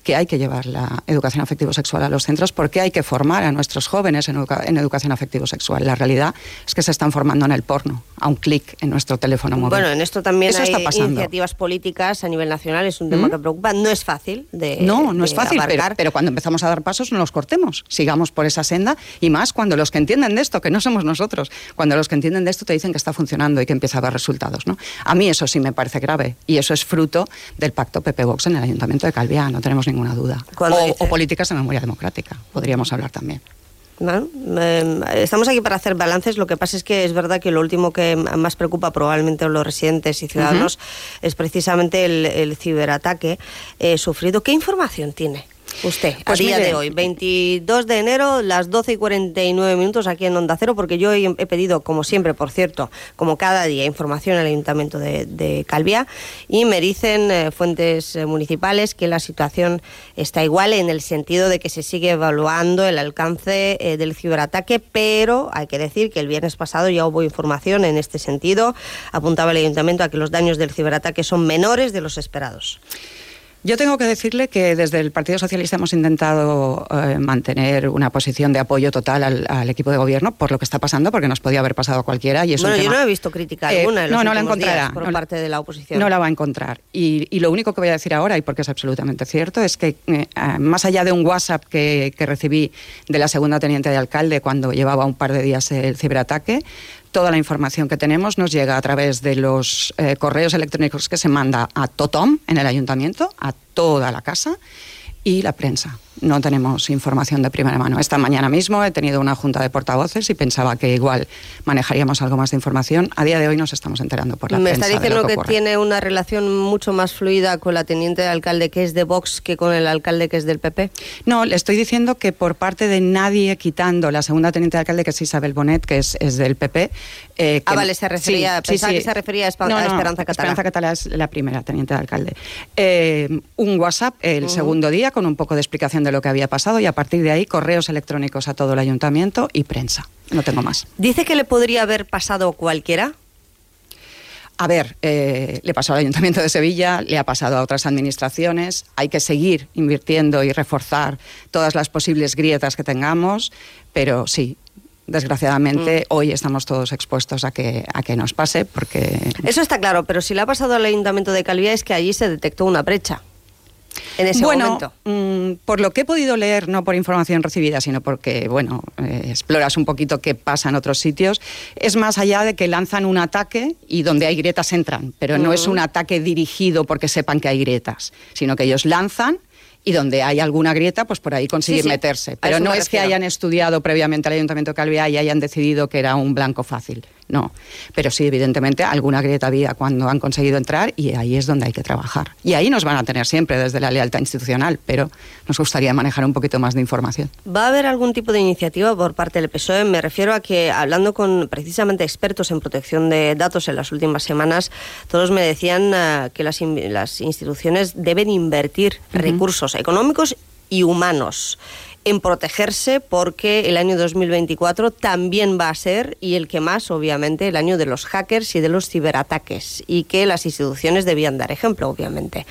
que hay que llevar la educación afectivo-sexual a los centros porque hay que formar a nuestros jóvenes en, educa en educación afectivo-sexual. La realidad es que se están formando en el porno, a un clic en nuestro teléfono móvil. Bueno, en esto también Eso hay está pasando. iniciativas políticas a nivel nacional, es un tema ¿Mm? que preocupa. No es fácil de No, no de es fácil, pero, pero cuando empezamos a dar pasos no los cortemos, sigamos por esa senda y más cuando los que entienden de esto, que no somos nosotros, cuando los que entienden de esto te dicen que está funcionando y que empieza a haber resultados. ¿no? A mí eso sí me parece grave y eso es fruto del pacto PP-Vox en el Ayuntamiento de Calviá, no tenemos ninguna duda. O, políticas de memoria democrática, podríamos hablar también. Bueno, eh, estamos aquí para hacer balances. Lo que pasa es que es verdad que lo último que más preocupa probablemente a los residentes y ciudadanos es precisamente el, el ciberataque eh, sufrido. ¿Qué información tiene usted Pues a día de hoy? 22 de enero, las 12 y 49 minutos aquí en Onda Cero, porque yo he, he pedido, como siempre, por cierto, como cada día, información al Ayuntamiento de, de Calviá y me dicen eh, fuentes eh, municipales que la situación está igual en el sentido de que se sigue evaluando el alcance eh, del ciberataque, pero hay que decir que el viernes pasado ya hubo información en este sentido. Apuntaba el Ayuntamiento a que los daños del ciberataque son menores de los esperados. Yo tengo que decirle que desde el Partido Socialista hemos intentado eh, mantener una posición de apoyo total al, al equipo de gobierno por lo que está pasando, porque nos podía haber pasado a cualquiera. Y es un bueno, yo tema- no he visto crítica Eh, alguna en no, los no la encontrará, por no parte de la oposición. No la va a encontrar. Y, y lo único que voy a decir ahora, y porque es absolutamente cierto, es que eh, ah, más allá de un WhatsApp que, que recibí de la segunda teniente de alcalde cuando llevaba un par de días el ciberataque, toda la información que tenemos nos llega a través de los eh, correos electrónicos que se manda a Totom en el ayuntamiento, a toda la casa y la prensa. No tenemos información de primera mano. Esta mañana mismo he tenido una junta de portavoces y pensaba que igual manejaríamos algo más de información. A día de hoy nos estamos enterando por la Me prensa. está de lo diciendo que, tiene una relación mucho más fluida con la teniente de alcalde que es de Vox que con el alcalde que es del PP. No, le estoy diciendo que por parte de nadie, quitando la segunda teniente de alcalde, que es Isabel Bonet, que es, es del PP. eh, Ah, que- vale, se refería- pensaba que se refería a Espa- a Esperanza Catalá. Esperanza Catalá es la primera teniente de alcalde. Eh, un WhatsApp el segundo día con un poco de explicación de lo que había pasado y a partir de ahí correos electrónicos a todo el ayuntamiento y prensa. No tengo más. Dice que le podría haber pasado cualquiera. A ver, eh, le pasó al Ayuntamiento de Sevilla, le ha pasado a otras administraciones. Hay que seguir invirtiendo y reforzar todas las posibles grietas que tengamos, pero sí. Desgraciadamente, hoy estamos todos expuestos a que, a que nos pase, porque Eso está claro, pero si le ha pasado al Ayuntamiento de Calviá es que allí se detectó una brecha. En ese bueno, momento. mm, por lo que he podido leer, no por información recibida, sino porque, bueno, eh, exploras un poquito qué pasa en otros sitios, es más allá de que lanzan un ataque y donde hay grietas entran, pero no es un ataque dirigido porque sepan que hay grietas, sino que ellos lanzan y donde hay alguna grieta, pues por ahí conseguir Sí, sí, meterse. Pero no me es que hayan estudiado previamente el Ayuntamiento de Calviá y hayan decidido que era un blanco fácil. No. Pero sí, evidentemente, alguna grieta había cuando han conseguido entrar y ahí es donde hay que trabajar. Y ahí nos van a tener siempre desde la lealtad institucional, pero nos gustaría manejar un poquito más de información. ¿Va a haber algún tipo de iniciativa por parte del PSOE? Me refiero a que, hablando con precisamente expertos en protección de datos en las últimas semanas, todos me decían eh, que las, las instituciones deben invertir recursos económicos y humanos en protegerse porque el año 2024 también va a ser, y el que más, obviamente, el año de los hackers y de los ciberataques, y que las instituciones debían dar ejemplo, obviamente.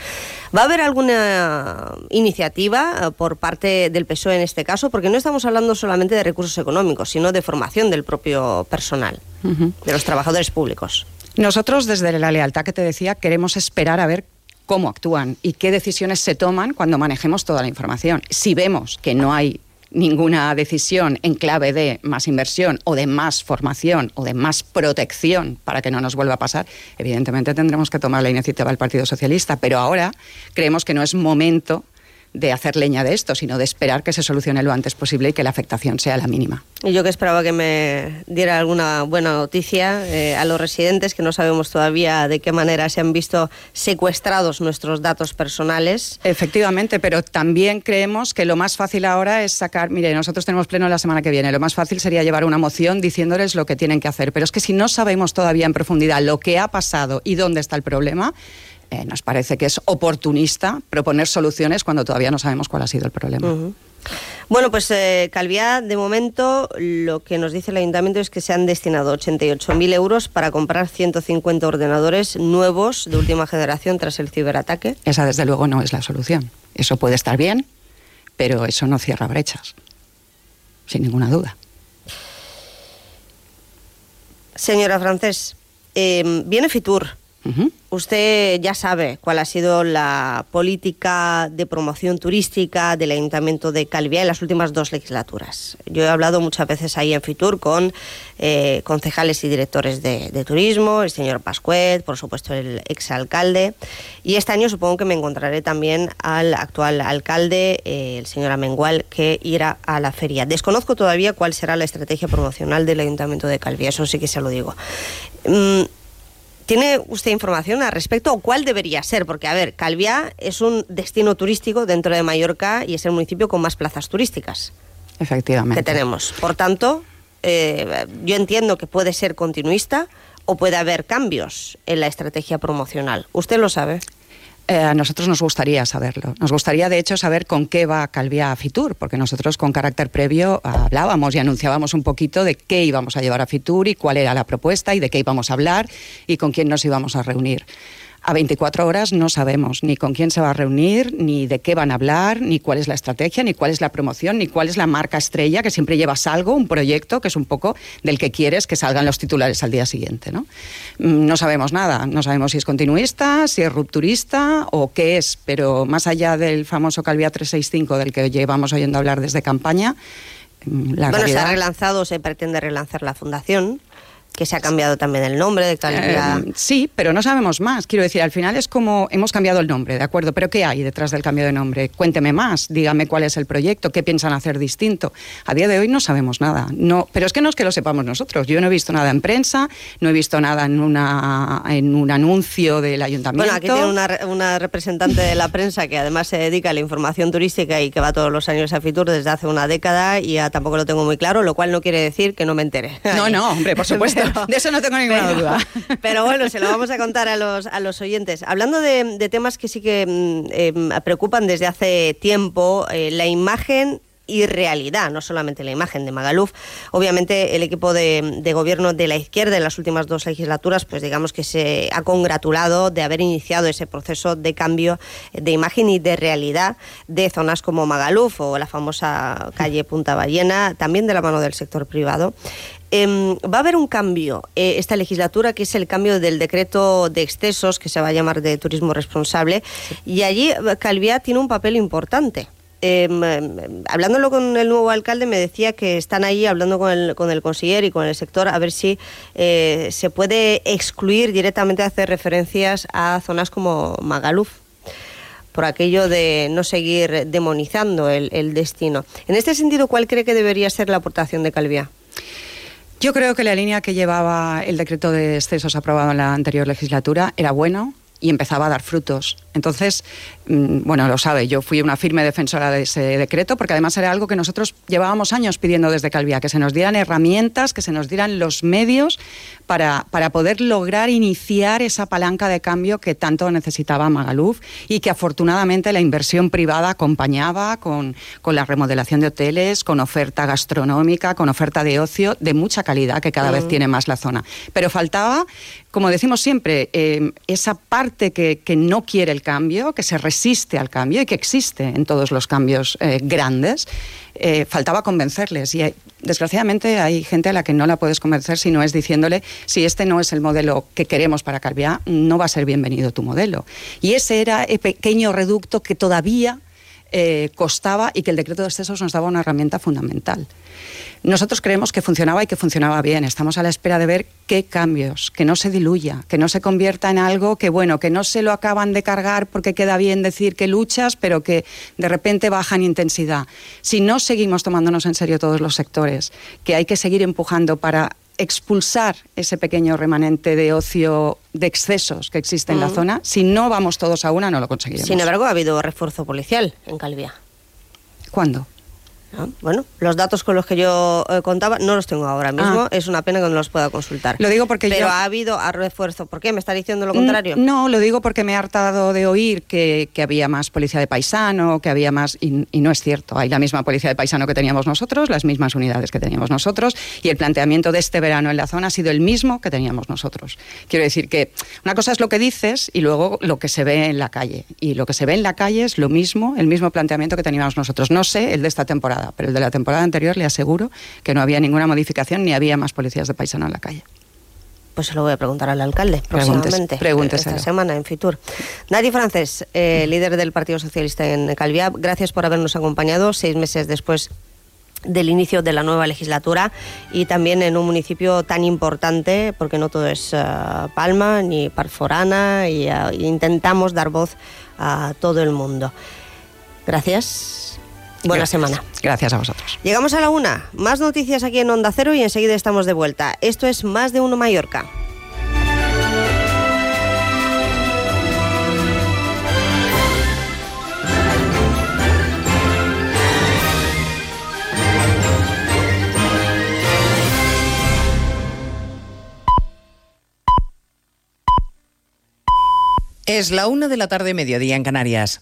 ¿Va a haber alguna iniciativa eh, por parte del PSOE en este caso? Porque no estamos hablando solamente de recursos económicos, sino de formación del propio personal, de los trabajadores públicos. Nosotros, desde la lealtad que te decía, queremos esperar a ver cómo actúan y qué decisiones se toman cuando manejemos toda la información. Si vemos que no hay ninguna decisión en clave de más inversión o de más formación o de más protección para que no nos vuelva a pasar, evidentemente tendremos que tomar la iniciativa del Partido Socialista, pero ahora creemos que no es momento de hacer leña de esto, sino de esperar que se solucione lo antes posible y que la afectación sea la mínima. Y yo que esperaba que me diera alguna buena noticia eh, a los residentes, que no sabemos todavía de qué manera se han visto secuestrados nuestros datos personales. Efectivamente, pero también creemos que lo más fácil ahora es sacar, mire, nosotros tenemos pleno la semana que viene, lo más fácil sería llevar una moción diciéndoles lo que tienen que hacer, pero es que si no sabemos todavía en profundidad lo que ha pasado y dónde está el problema, eh, nos parece que es oportunista proponer soluciones cuando todavía no sabemos cuál ha sido el problema. Bueno, pues eh, Calviá, de momento, lo que nos dice el ayuntamiento es que se han destinado 88.000 euros para comprar 150 ordenadores nuevos de última generación tras el ciberataque. Esa, desde luego, no es la solución. Eso puede estar bien, pero eso no cierra brechas, sin ninguna duda. Señora Francés, eh, viene Fitur. Usted ya sabe cuál ha sido la política de promoción turística del Ayuntamiento de Calviá en las últimas dos legislaturas. Yo he hablado muchas veces ahí en Fitur con eh, concejales y directores de, turismo, el señor Pascuet, por supuesto el exalcalde, y este año supongo que me encontraré también al actual alcalde, eh, el señor Amengual, que irá a la feria. Desconozco todavía cuál será la estrategia promocional del Ayuntamiento de Calviá, eso sí que se lo digo. Mm, ¿Tiene usted información al respecto o cuál debería ser? Porque, a ver, Calviá es un destino turístico dentro de Mallorca y es el municipio con más plazas turísticas Efectivamente. que tenemos. Por tanto, eh, yo entiendo que puede ser continuista o puede haber cambios en la estrategia promocional. ¿Usted lo sabe? Eh, a nosotros nos gustaría saberlo. Nos gustaría, de hecho, saber con qué va Calvia a Fitur, porque nosotros con carácter previo hablábamos y anunciábamos un poquito de qué íbamos a llevar a Fitur y cuál era la propuesta y de qué íbamos a hablar y con quién nos íbamos a reunir. A 24 horas no sabemos ni con quién se va a reunir, ni de qué van a hablar, ni cuál es la estrategia, ni cuál es la promoción, ni cuál es la marca estrella, que siempre llevas algo, un proyecto que es un poco del que quieres que salgan los titulares al día siguiente. No, Mm, no sabemos nada, no sabemos si es continuista, si es rupturista o qué es, pero más allá del famoso Calvia 365 del que llevamos oyendo hablar desde campaña, mm, la bueno, se realidad... ha relanzado, se pretende relanzar la fundación, que se ha cambiado también el nombre de Calvia. Eh, sí, pero no sabemos más. Quiero decir, al final es como hemos cambiado el nombre, ¿de acuerdo? Pero ¿qué hay detrás del cambio de nombre? Cuénteme más, dígame cuál es el proyecto, qué piensan hacer distinto. A día de hoy no sabemos nada. No, pero es que no es que lo sepamos nosotros. Yo no he visto nada en prensa, no he visto nada en, una, en un anuncio del ayuntamiento. Bueno, aquí tiene una, una representante de la prensa que además se dedica a la información turística y que va todos los años a Fitur desde hace una década y ya tampoco lo tengo muy claro, lo cual no quiere decir que no me entere. No, no, hombre, por supuesto. Pero- de eso no tengo ninguna pero- duda. Pero bueno, se lo vamos a contar a los, a los oyentes. Hablando de, de temas que sí que mm, eh, preocupan desde hace tiempo, eh, la imagen y realidad, no solamente la imagen de Magaluf. Obviamente el equipo de, de gobierno de la izquierda en las últimas dos legislaturas, pues digamos que se ha congratulado de haber iniciado ese proceso de cambio de imagen y de realidad de zonas como Magaluf o la famosa calle Punta Ballena, también de la mano del sector privado. Em, va a haber un cambio eh, esta legislatura, que es el cambio del decreto de excesos, que se va a llamar de turismo responsable, y allí Calviá tiene un papel importante. Em, hablándolo con el nuevo alcalde, me decía que están ahí hablando con el, con el consiller y con el sector a ver si eh, se puede excluir directamente hacer referencias a zonas como Magaluf por aquello de no seguir demonizando el, el destino. En este sentido, ¿cuál cree que debería ser la aportación de Calviá? Yo creo que la línea que llevaba el decreto de excesos aprobado en la anterior legislatura era bueno y empezaba a dar frutos. Entonces, mm, bueno, lo sabe, yo fui una firme defensora de ese decreto porque además era algo que nosotros llevábamos años pidiendo desde Calvia, que se nos dieran herramientas, que se nos dieran los medios para, para poder lograr iniciar esa palanca de cambio que tanto necesitaba Magaluf y que afortunadamente la inversión privada acompañaba con, con la remodelación de hoteles, con oferta gastronómica, con oferta de ocio de mucha calidad que cada vez Mm. tiene más la zona. Pero faltaba, como decimos siempre, eh, esa parte que, que no quiere el cambio, que se resiste al cambio y que existe en todos los cambios eh, grandes. eh, faltaba convencerles y hay- desgraciadamente hay gente a la que no la puedes convencer si no es diciéndole si este no es el modelo que queremos para Calviá, no va a ser bienvenido tu modelo. Y ese era el pequeño reducto que todavía eh, costaba y que el decreto de excesos nos daba una herramienta fundamental. Nosotros creemos que funcionaba y que funcionaba bien. Estamos a la espera de ver qué cambios, que no se diluya, que no se convierta en algo que, bueno, que no se lo acaban de cargar porque queda bien decir que luchas, pero que de repente baja en intensidad. Si no seguimos tomándonos en serio todos los sectores, que hay que seguir empujando para expulsar ese pequeño remanente de ocio de excesos que existe en la zona, si no vamos todos a una, no lo conseguiremos. Sin embargo, ha habido refuerzo policial en Calviá. ¿Cuándo? Ah, Bueno, los datos con los que yo eh, contaba no los tengo ahora mismo. Ah. Es una pena que no los pueda consultar. Lo digo porque Pero yo- ha habido a refuerzo. ¿Por qué? ¿Me está diciendo lo contrario? Mm, No, lo digo porque me he hartado de oír que, que había más policía de paisano, que había más... Y, y no es cierto. Hay la misma policía de paisano que teníamos nosotros, las mismas unidades que teníamos nosotros, y el planteamiento de este verano en la zona ha sido el mismo que teníamos nosotros. Quiero decir que una cosa es lo que dices y luego lo que se ve en la calle. Y lo que se ve en la calle es lo mismo, el mismo planteamiento que teníamos nosotros. No sé el de esta temporada, pero el de la temporada anterior le aseguro que no había ninguna modificación ni había más policías de paisano en la calle. Pues se lo voy a preguntar al alcalde próximamente. pregúnteselo. Esta semana en Fitur. Nati Francés, eh, líder del Partido Socialista en Calviá, gracias por habernos acompañado seis meses después del inicio de la nueva legislatura y también en un municipio tan importante, porque no todo es eh, Palma ni Parforana, y eh, intentamos dar voz a todo el mundo. Gracias. Buena Gracias. semana. Gracias a vosotros. Llegamos a la una. Más noticias aquí en Onda Cero y enseguida estamos de vuelta. Esto es Más de Uno Mallorca. Es la una de la tarde, mediodía en Canarias.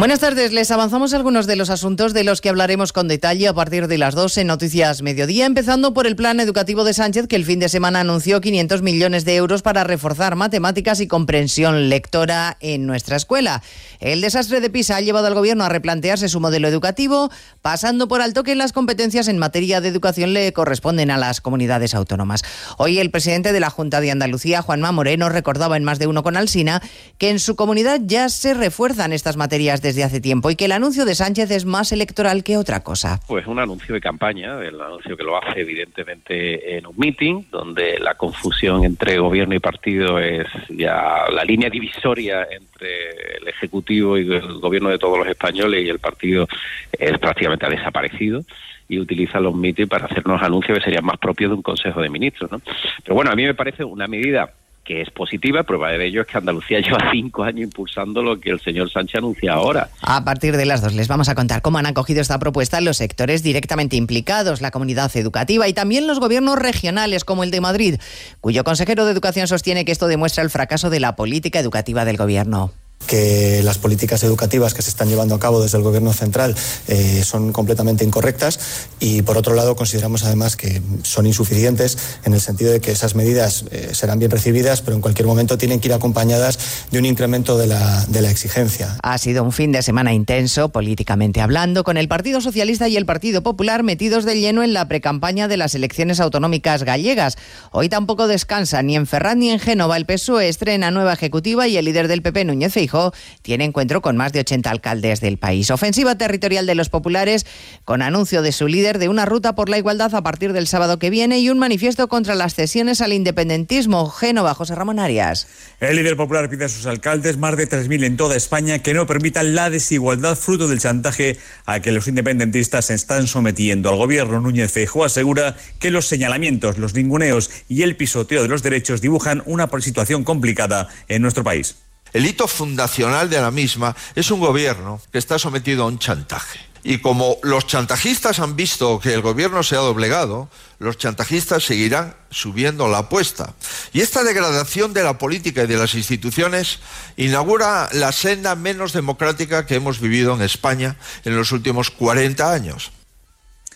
Buenas tardes, les avanzamos algunos de los asuntos de los que hablaremos con detalle a partir de las 2 en Noticias Mediodía, empezando por el plan educativo de Sánchez, que el fin de semana anunció 500 millones de euros para reforzar matemáticas y comprensión lectora en nuestra escuela. El desastre de PISA ha llevado al gobierno a replantearse su modelo educativo, pasando por alto que las competencias en materia de educación le corresponden a las comunidades autónomas. Hoy el presidente de la Junta de Andalucía, Juanma Moreno, recordaba en más de uno con Alsina que en su comunidad ya se refuerzan estas materias desde hace tiempo y que el anuncio de Sánchez es más electoral que otra cosa. Pues un anuncio de campaña, el anuncio que lo hace evidentemente en un meeting, donde la confusión entre gobierno y partido es ya la línea divisoria entre el Ejecutivo y el gobierno de todos los españoles y el partido es prácticamente ha desaparecido y utiliza los meetings para hacernos anuncios que serían más propios de un Consejo de Ministros. ¿no? Pero bueno, a mí me parece una medida que es positiva, prueba de ello es que Andalucía lleva cinco años impulsando lo que el señor Sánchez anuncia ahora. A partir de las dos les vamos a contar cómo han acogido esta propuesta los sectores directamente implicados, la comunidad educativa y también los gobiernos regionales como el de Madrid, cuyo consejero de Educación sostiene que esto demuestra el fracaso de la política educativa del gobierno que las políticas educativas que se están llevando a cabo desde el Gobierno central eh, son completamente incorrectas y, por otro lado, consideramos además que son insuficientes en el sentido de que esas medidas eh, serán bien recibidas, pero en cualquier momento tienen que ir acompañadas de un incremento de la, de la exigencia. Ha sido un fin de semana intenso, políticamente hablando, con el Partido Socialista y el Partido Popular metidos de lleno en la precampaña de las elecciones autonómicas gallegas. Hoy tampoco descansa ni en Ferraz ni en Génova. El PSOE estrena nueva ejecutiva y el líder del PP, Núñez Feijóo, tiene encuentro con más de 80 alcaldes del país. Ofensiva territorial de los populares, con anuncio de su líder de una ruta por la igualdad a partir del sábado que viene y un manifiesto contra las cesiones al independentismo. Génova, José Ramón Arias. El líder popular pide a sus alcaldes, más de 3.000 en toda España, que no permitan la desigualdad fruto del chantaje a que los independentistas se están sometiendo. Al gobierno Núñez Feijóo asegura que los señalamientos, los ninguneos y el pisoteo de los derechos dibujan una situación complicada en nuestro país. El hito fundacional de la misma es un gobierno que está sometido a un chantaje. Y como los chantajistas han visto que el gobierno se ha doblegado, los chantajistas seguirán subiendo la apuesta. Y esta degradación de la política y de las instituciones inaugura la senda menos democrática que hemos vivido en España en los últimos 40 años.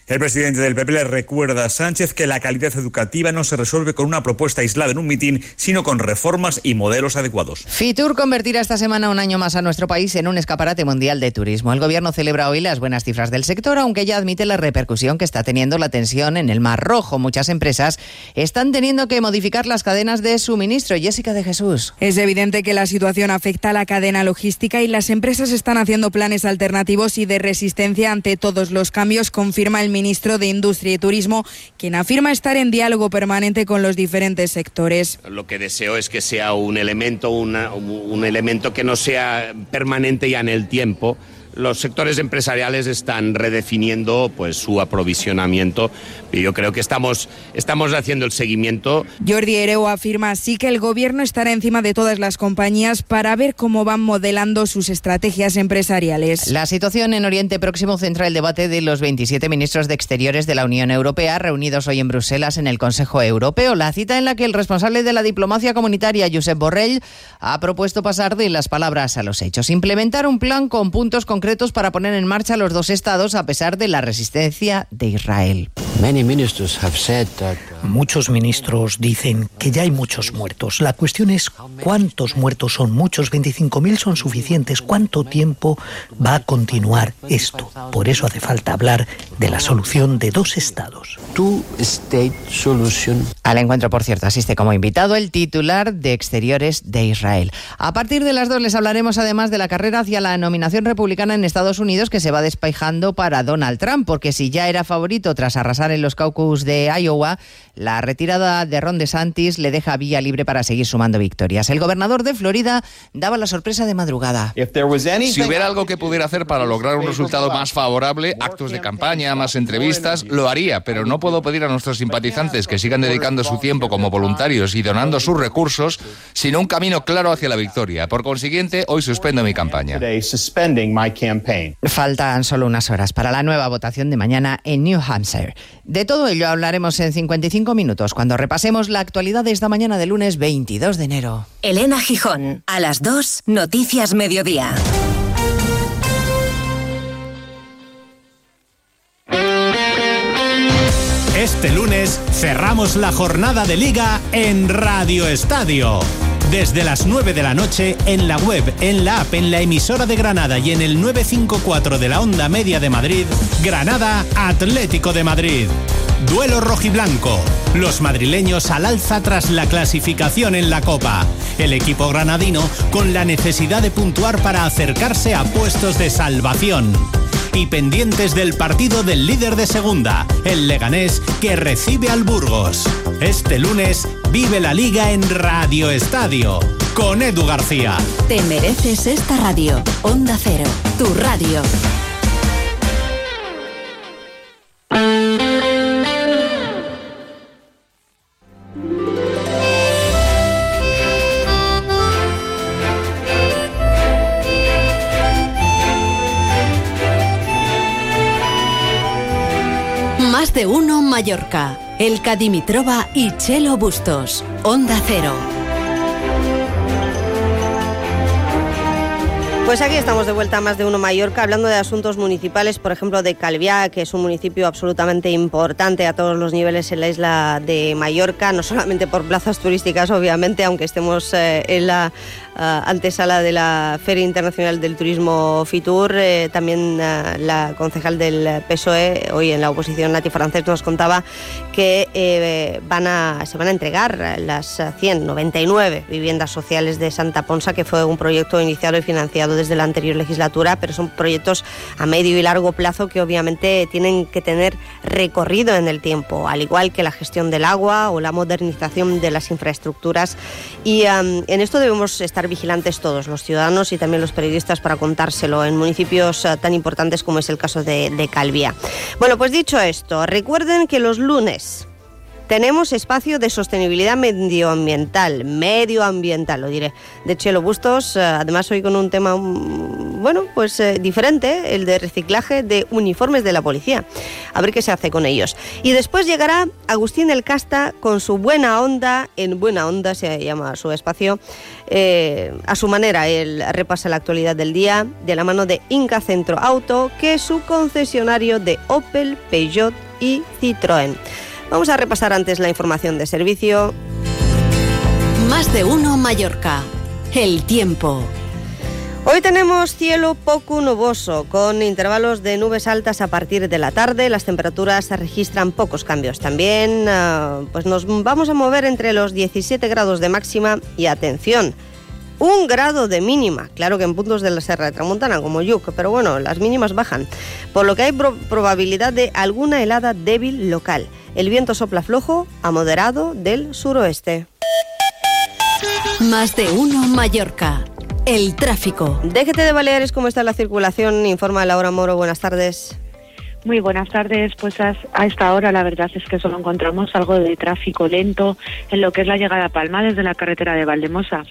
El presidente del PP le recuerda a Sánchez que la calidad educativa no se resuelve con una propuesta aislada en un mitin, sino con reformas y modelos adecuados. Fitur convertirá esta semana un año más a nuestro país en un escaparate mundial de turismo. El gobierno celebra hoy las buenas cifras del sector, aunque ya admite la repercusión que está teniendo la tensión en el Mar Rojo. Muchas empresas están teniendo que modificar las cadenas de suministro. Jessica de Jesús. Es evidente que la situación afecta a la cadena logística y las empresas están haciendo planes alternativos y de resistencia ante todos los cambios, confirma el ministro de Industria y Turismo, quien afirma estar en diálogo permanente con los diferentes sectores. Lo que deseo es que sea un elemento, una, un elemento que no sea permanente ya en el tiempo. Los sectores empresariales están redefiniendo pues, su aprovisionamiento, Y yo creo que estamos, estamos haciendo el seguimiento. Jordi Ereu afirma así que el gobierno estará encima de todas las compañías para ver cómo van modelando sus estrategias empresariales. La situación en Oriente Próximo centra el debate de los 27 ministros de Exteriores de la Unión Europea reunidos hoy en Bruselas en el Consejo Europeo. La cita en la que el responsable de la diplomacia comunitaria, Josep Borrell, ha propuesto pasar de las palabras a los hechos. Implementar un plan con puntos concretos para poner en marcha los dos estados a pesar de la resistencia de Israel. Muchos ministros dicen que ya hay muchos muertos. La cuestión es cuántos muertos son muchos. 25.000 son suficientes. ¿Cuánto tiempo va a continuar esto? Por eso hace falta hablar de la solución de dos estados. Al encuentro, por cierto, asiste como invitado el titular de Exteriores de Israel. A partir de las dos les hablaremos además de la carrera hacia la nominación republicana en Estados Unidos que se va despejando para Donald Trump, porque si ya era favorito tras arrasar en los caucus de Iowa, la retirada de Ron DeSantis le deja vía libre para seguir sumando victorias. El gobernador de Florida daba la sorpresa de madrugada. Si hubiera algo que pudiera hacer para lograr un resultado más favorable, actos de campaña, más entrevistas, lo haría, pero no puedo pedir a nuestros simpatizantes que sigan dedicando su tiempo como voluntarios y donando sus recursos, sino un camino claro hacia la victoria. Por consiguiente, hoy suspendo mi campaña. Faltan solo unas horas para la nueva votación de mañana en New Hampshire. De todo ello hablaremos en 55 minutos cuando repasemos la actualidad de esta mañana de lunes 22 de enero. Elena Gijón, a las 2, Noticias Mediodía. Este lunes cerramos la jornada de liga en Radio Estadio. Desde las 9 de la noche en la web, en la app, en la emisora de Granada y en el 954 de la onda media de Madrid, Granada Atlético de Madrid. Duelo rojiblanco. Los madrileños al alza tras la clasificación en la Copa. El equipo granadino con la necesidad de puntuar para acercarse a puestos de salvación. Y pendientes del partido del líder de segunda, el Leganés, que recibe al Burgos. Este lunes vive la liga en Radio Estadio con Edu García. Te mereces esta radio. Onda Cero, tu radio. Mallorca. El Cadimitrova y Chelo Bustos. Onda Cero. Pues aquí estamos de vuelta a más de uno Mallorca, hablando de asuntos municipales, por ejemplo de Calviá, que es un municipio absolutamente importante a todos los niveles en la isla de Mallorca, no solamente por plazas turísticas, obviamente, aunque estemos eh, en la uh, antesala de la Feria Internacional del Turismo Fitur. Eh, también la concejal del PSOE, hoy en la oposición Nati Francés, nos contaba que eh, van a, se van a entregar las 199 viviendas sociales de Santa Ponsa, que fue un proyecto iniciado y financiado desde la anterior legislatura, pero son proyectos a medio y largo plazo que obviamente tienen que tener recorrido en el tiempo, al igual que la gestión del agua o la modernización de las infraestructuras. Y en esto debemos estar vigilantes todos, los ciudadanos y también los periodistas, para contárselo en municipios uh, tan importantes como es el caso de, de Calvía. Bueno, pues dicho esto, recuerden que los lunes tenemos espacio de sostenibilidad medioambiental, medioambiental, lo diré, de Chelo Bustos, además hoy con un tema, bueno, pues eh, diferente, el de reciclaje de uniformes de la policía. A ver qué se hace con ellos. Y después llegará Agustín El Casta con su buena onda, en buena onda se llama su espacio, eh, a su manera, él repasa la actualidad del día de la mano de Inca Centro Auto, que es su concesionario de Opel, Peugeot y Citroën. Vamos a repasar antes la información de servicio. Más de uno Mallorca. El tiempo. Hoy tenemos cielo poco nuboso, con intervalos de nubes altas a partir de la tarde. Las temperaturas registran pocos cambios. También uh, pues nos vamos a mover entre los 17 grados de máxima y atención. Un grado de mínima, claro que en puntos de la Serra de Tramontana como Yuc, pero bueno, las mínimas bajan, por lo que hay pro probabilidad de alguna helada débil local. El viento sopla flojo a moderado del suroeste. Más de uno Mallorca. El tráfico. Déjete de Baleares, ¿cómo está la circulación? Informa Laura Moro, buenas tardes. Muy buenas tardes. Pues a, esta hora la verdad es que solo encontramos algo de tráfico lento en lo que es la llegada a Palma desde la carretera de Valdemosa.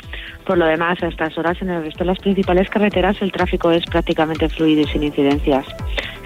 Por lo demás, a estas horas en el resto de las principales carreteras el tráfico es prácticamente fluido y sin incidencias.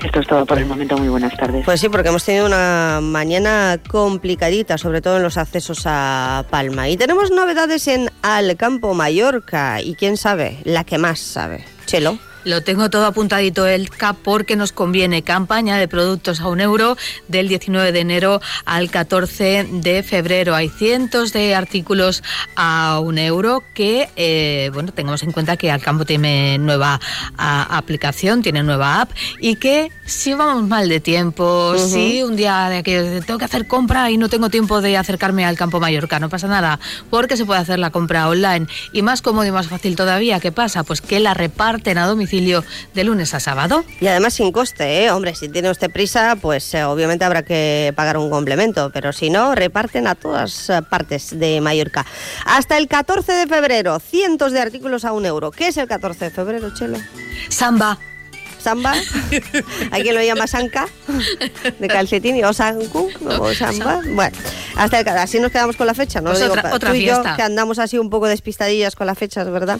Esto es todo por el momento. Muy buenas tardes. Pues sí, porque hemos tenido una mañana complicadita, sobre todo en los accesos a Palma. Y tenemos novedades en Alcampo, Mallorca. Y quién sabe, la que más sabe. Chelo. Lo tengo todo apuntadito el CAP porque nos conviene campaña de productos a un euro del 19 de enero al 14 de febrero. Hay cientos de artículos a un euro que, eh, bueno, tengamos en cuenta que Alcampo tiene nueva aplicación, tiene nueva app y que si vamos mal de tiempo, si un día de que tengo que hacer compra y no tengo tiempo de acercarme al campo Mallorca, no pasa nada, porque se puede hacer la compra online y más cómodo y más fácil todavía. ¿Qué pasa? Pues que la reparten a domicilio de lunes a sábado. Y además sin coste, ¿eh? Hombre, si tiene usted prisa, pues eh, obviamente habrá que pagar un complemento, pero si no, reparten a todas eh, partes de Mallorca. Hasta el 14 de febrero, cientos de artículos a un euro. ¿Qué es el 14 de febrero, Chelo? Samba samba, hay quien lo llama sanca, de calcetín, o sanku, o samba. Bueno, hasta el, así nos quedamos con la fecha, ¿no? Pues otra, otra tú y yo, que andamos así un poco despistadillas con las fechas, ¿verdad?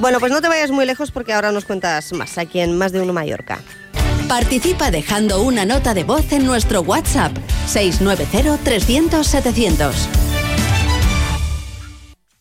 Bueno, pues no te vayas muy lejos porque ahora nos cuentas más aquí en Más de Uno Mallorca. Participa dejando una nota de voz en nuestro WhatsApp 690 300 700.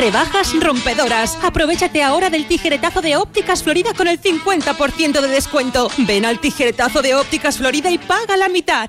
Rebajas rompedoras. Aprovechate ahora del tijeretazo de Ópticas Florida con el 50% de descuento. Ven al tijeretazo de Ópticas Florida y paga la mitad.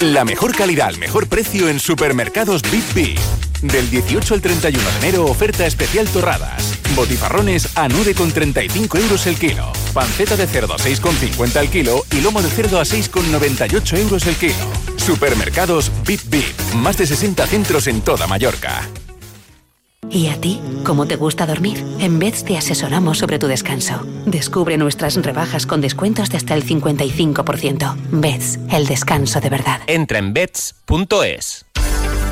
La mejor calidad al mejor precio en supermercados Big B. Del 18 al 31 de enero, oferta especial torradas. Botifarrones a 9,35 euros el kilo. Panceta de cerdo a 6,50 el kilo y lomo de cerdo a 6,98 euros el kilo. Supermercados Bip Bip. Más de 60 centros en toda Mallorca. ¿Y a ti? ¿Cómo te gusta dormir? En Beds te asesoramos sobre tu descanso. Descubre nuestras rebajas con descuentos de hasta el 55%. Beds, el descanso de verdad. Entra en beds.es.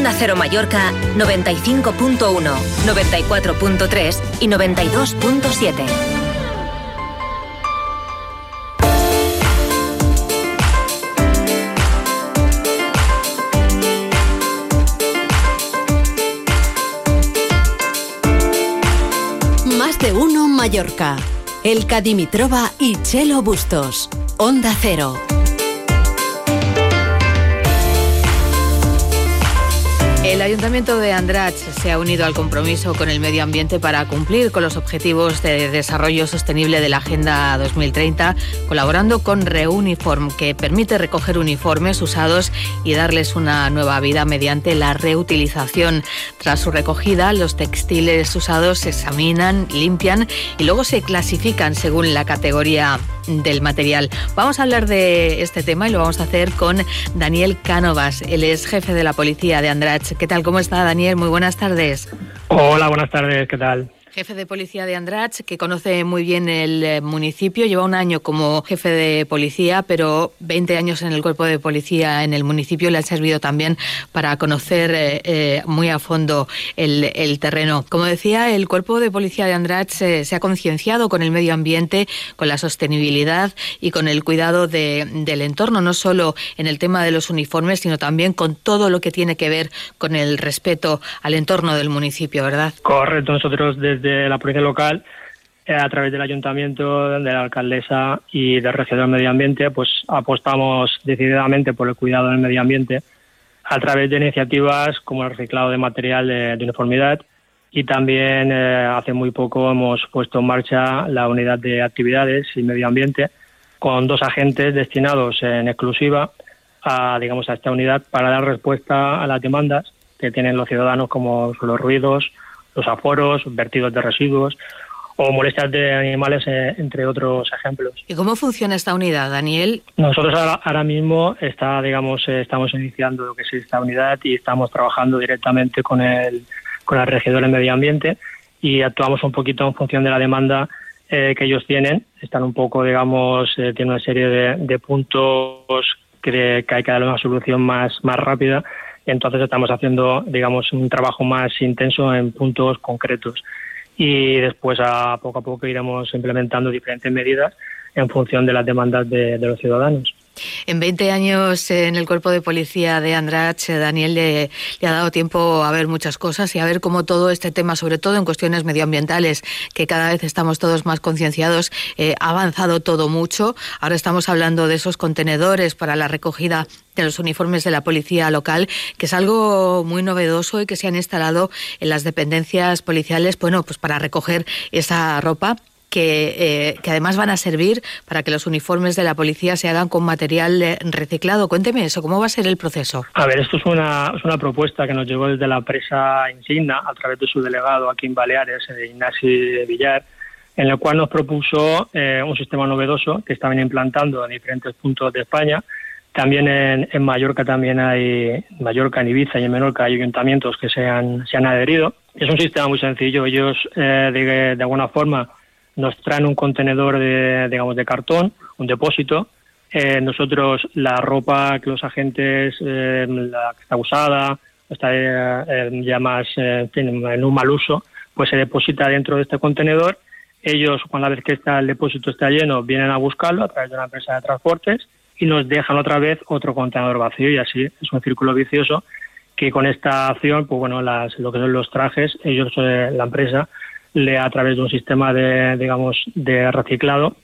Onda Cero Mallorca 95.1, 94.3 y 92.7. Más de uno Mallorca. El Cadimitrova y Chelo Bustos. Onda Cero. El Ayuntamiento de Andratx se ha unido al compromiso con el medio ambiente para cumplir con los objetivos de desarrollo sostenible de la Agenda 2030, colaborando con Reuniform, que permite recoger uniformes usados y darles una nueva vida mediante la reutilización. Tras su recogida, los textiles usados se examinan, limpian y luego se clasifican según la categoría del material. Vamos a hablar de este tema y lo vamos a hacer con Daniel Cánovas. Él es jefe de la policía de Andrach. ¿Qué tal? ¿Cómo está Daniel? Muy buenas tardes. Hola, buenas tardes. ¿Qué tal? Jefe de policía de Andrach, que conoce muy bien el eh, municipio. Lleva un año como jefe de policía, pero 20 años en el cuerpo de policía en el municipio le han servido también para conocer eh, eh, muy a fondo el, terreno. Como decía, el cuerpo de policía de Andrach se ha concienciado con el medio ambiente, con la sostenibilidad y con el cuidado del entorno, no solo en el tema de los uniformes, sino también con todo lo que tiene que ver con el respeto al entorno del municipio, ¿verdad? Correcto. Nosotros desde de la policía local, eh, a través del ayuntamiento, de la alcaldesa y del regidor del medio ambiente, pues apostamos decididamente por el cuidado del medio ambiente a través de iniciativas como el reciclado de material de, uniformidad y también eh, hace muy poco hemos puesto en marcha la unidad de actividades y medio ambiente con dos agentes destinados en exclusiva a digamos a esta unidad para dar respuesta a las demandas que tienen los ciudadanos como los ruidos, los aforos, vertidos de residuos o molestias de animales, eh, entre otros ejemplos. ¿Y cómo funciona esta unidad, Daniel? Nosotros ahora, mismo está, digamos, eh, estamos iniciando lo que es esta unidad y estamos trabajando directamente con el, con el regidor de medio ambiente y actuamos un poquito en función de la demanda eh, que ellos tienen. Están un poco, digamos, tienen una serie de, puntos que, que hay que darle una solución más, más rápida entonces estamos haciendo, digamos, un trabajo más intenso en puntos concretos y después a poco a poco iremos implementando diferentes medidas en función de las demandas de, los ciudadanos. En 20 años en el cuerpo de policía de Andrach, eh, Daniel le, ha dado tiempo a ver muchas cosas y a ver cómo todo este tema, sobre todo en cuestiones medioambientales, que cada vez estamos todos más concienciados, eh, ha avanzado todo mucho. Ahora estamos hablando de esos contenedores para la recogida de los uniformes de la policía local, que es algo muy novedoso y que se han instalado en las dependencias policiales, bueno, pues para recoger esa ropa que, eh, que, además van a servir para que los uniformes de la policía se hagan con material eh, reciclado. Cuénteme eso, ¿cómo va a ser el proceso? A ver, esto es una, es una propuesta que nos llegó desde la empresa Insigna a través de su delegado aquí en Baleares, eh, Ignasi Villar, en el cual nos propuso un sistema novedoso que estaban implantando en diferentes puntos de España. También en, en Mallorca también hay, Mallorca, en Ibiza y en Menorca hay ayuntamientos que se han, se han adherido. Es un sistema muy sencillo. Ellos, de, de alguna forma, nos traen un contenedor de, digamos, de cartón, un depósito. Eh, nosotros la ropa que los agentes, eh, la que está usada, está eh, ya más en un mal uso, pues se deposita dentro de este contenedor. Ellos, una vez que está, el depósito está lleno, vienen a buscarlo a través de una empresa de transportes y nos dejan otra vez otro contenedor vacío y así es un círculo vicioso que con esta acción, pues bueno, las, lo que son los trajes, ellos, la empresa, le a través de un sistema de, digamos, de reciclado,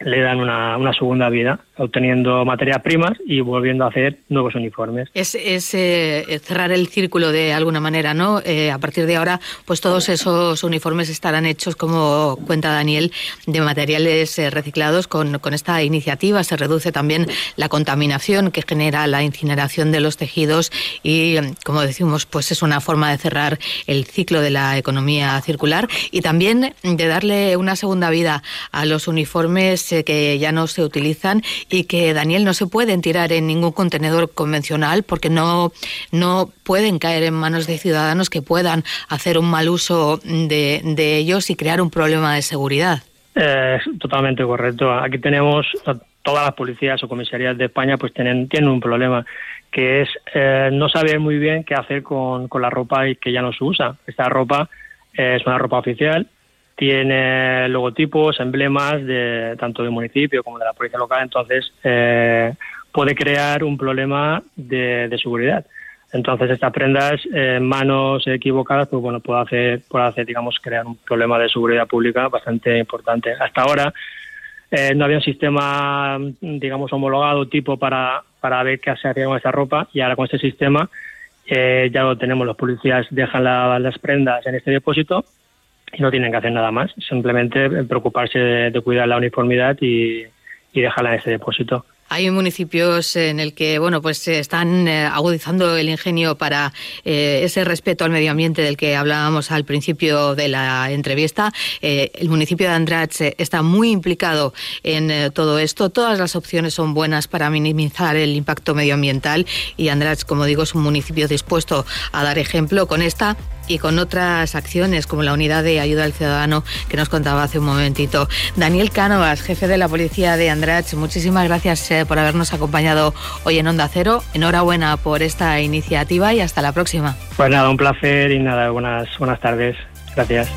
le dan una, una segunda vida, obteniendo materias primas y volviendo a hacer nuevos uniformes. Es, eh, cerrar el círculo de alguna manera, ¿no? Eh, a partir de ahora, pues todos esos uniformes estarán hechos, como cuenta Daniel, de materiales eh, reciclados. Con, con, esta iniciativa se reduce también la contaminación que genera la incineración de los tejidos y, como decimos, pues es una forma de cerrar el ciclo de la economía circular y también de darle una segunda vida a los uniformes que ya no se utilizan y que, Daniel, no se pueden tirar en ningún contenedor convencional porque no, no pueden caer en manos de ciudadanos que puedan hacer un mal uso de, de ellos y crear un problema de seguridad. Eh, totalmente correcto. Aquí tenemos todas las policías o comisarías de España pues tienen, tienen un problema que es eh, no saber muy bien qué hacer con, con la ropa que ya no se usa. Esta ropa es una ropa oficial tiene logotipos, emblemas de tanto del municipio como de la policía local, entonces eh, puede crear un problema de, seguridad. Entonces estas prendas en manos equivocadas, pues bueno, puede hacer, puede hacer, digamos, crear un problema de seguridad pública bastante importante. Hasta ahora eh, no había un sistema, digamos, homologado tipo para, para ver qué se hacía con esa ropa y ahora con este sistema eh, ya lo tenemos. Los policías dejan las prendas en este depósito y no tienen que hacer nada más, simplemente preocuparse de, cuidar la uniformidad y, y dejarla en ese depósito. Hay municipios en el que bueno pues están eh, agudizando el ingenio para eh, ese respeto al medio ambiente del que hablábamos al principio de la entrevista. Eh, el municipio de Andratx está muy implicado en todo esto. Todas las opciones son buenas para minimizar el impacto medioambiental y Andratx, como digo, es un municipio dispuesto a dar ejemplo con esta y con otras acciones como la unidad de ayuda al ciudadano que nos contaba hace un momentito. Daniel Cánovas, jefe de la policía de Andrach, muchísimas gracias eh, por habernos acompañado hoy en Onda Cero. Enhorabuena por esta iniciativa y hasta la próxima. Pues nada, un placer y nada, buenas, buenas tardes. Gracias.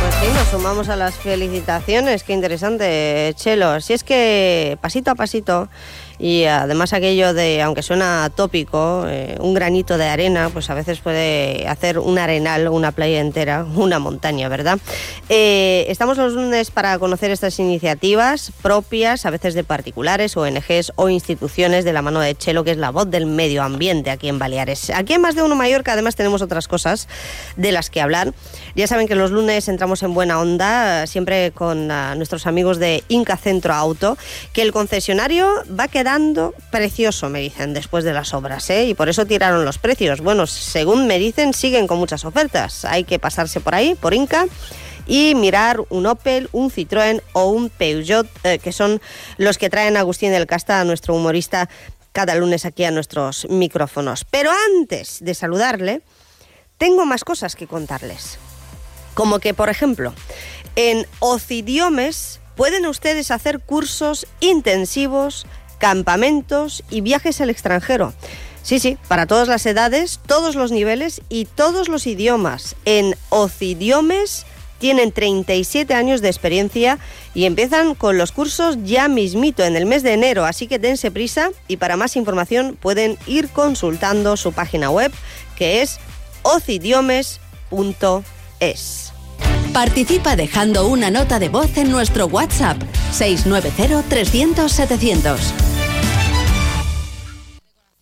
Pues sí, nos sumamos a las felicitaciones. Qué interesante, Chelo. Si es que pasito a pasito y además aquello de, aunque suena tópico, eh, un granito de arena, pues a veces puede hacer un arenal, una playa entera, una montaña, ¿verdad? Eh, estamos los lunes para conocer estas iniciativas propias, a veces de particulares, ONGs o instituciones de la mano de Chelo, que es la voz del medio ambiente aquí en Baleares. Aquí en Más de Uno Mallorca además tenemos otras cosas de las que hablar. Ya saben que los lunes entramos en buena onda, siempre con ah, nuestros amigos de Inca Centro Auto, que el concesionario va a quedar dando precioso, me dicen, después de las obras, ¿eh? y por eso tiraron los precios. Bueno, según me dicen, siguen con muchas ofertas. Hay que pasarse por ahí, por Inca y mirar un Opel, un Citroën o un Peugeot, eh, que son los que traen Agustín del Casta, nuestro humorista, cada lunes aquí a nuestros micrófonos. Pero antes de saludarle, tengo más cosas que contarles. Como que, por ejemplo, en Ocidiomes pueden ustedes hacer cursos intensivos campamentos y viajes al extranjero. Sí, sí, para todas las edades, todos los niveles y todos los idiomas. En Ocidiomes tienen 37 años de experiencia y empiezan con los cursos ya mismito en el mes de enero, así que dense prisa y para más información pueden ir consultando su página web que es ocidiomes.es. Participa dejando una nota de voz en nuestro WhatsApp 690 300 700.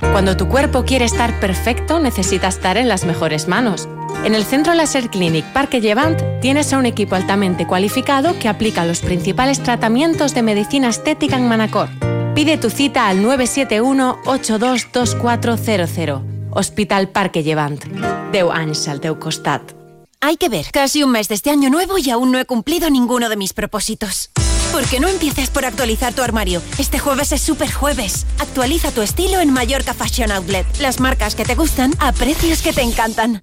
Cuando tu cuerpo quiere estar perfecto, necesita estar en las mejores manos. En el Centro Laser Clinic Parque Llevant tienes a un equipo altamente cualificado que aplica los principales tratamientos de medicina estética en Manacor. Pide tu cita al 971-822400. Hospital Parque Llevant. Deu anys al teu costat. Hay que ver, casi un mes de este año nuevo y aún no he cumplido ninguno de mis propósitos. ¿Por qué no empieces por actualizar tu armario? Este jueves es super jueves. Actualiza tu estilo en Mallorca Fashion Outlet. Las marcas que te gustan a precios que te encantan.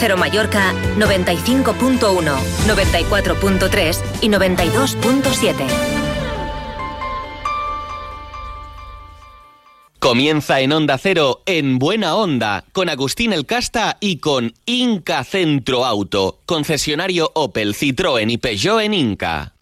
Cero Mallorca 95.1, 94.3 y 92.7. Comienza en Onda Cero en Buena Onda con Agustín El Casta y con Inca Centro Auto, concesionario Opel, Citroën y Peugeot en Inca.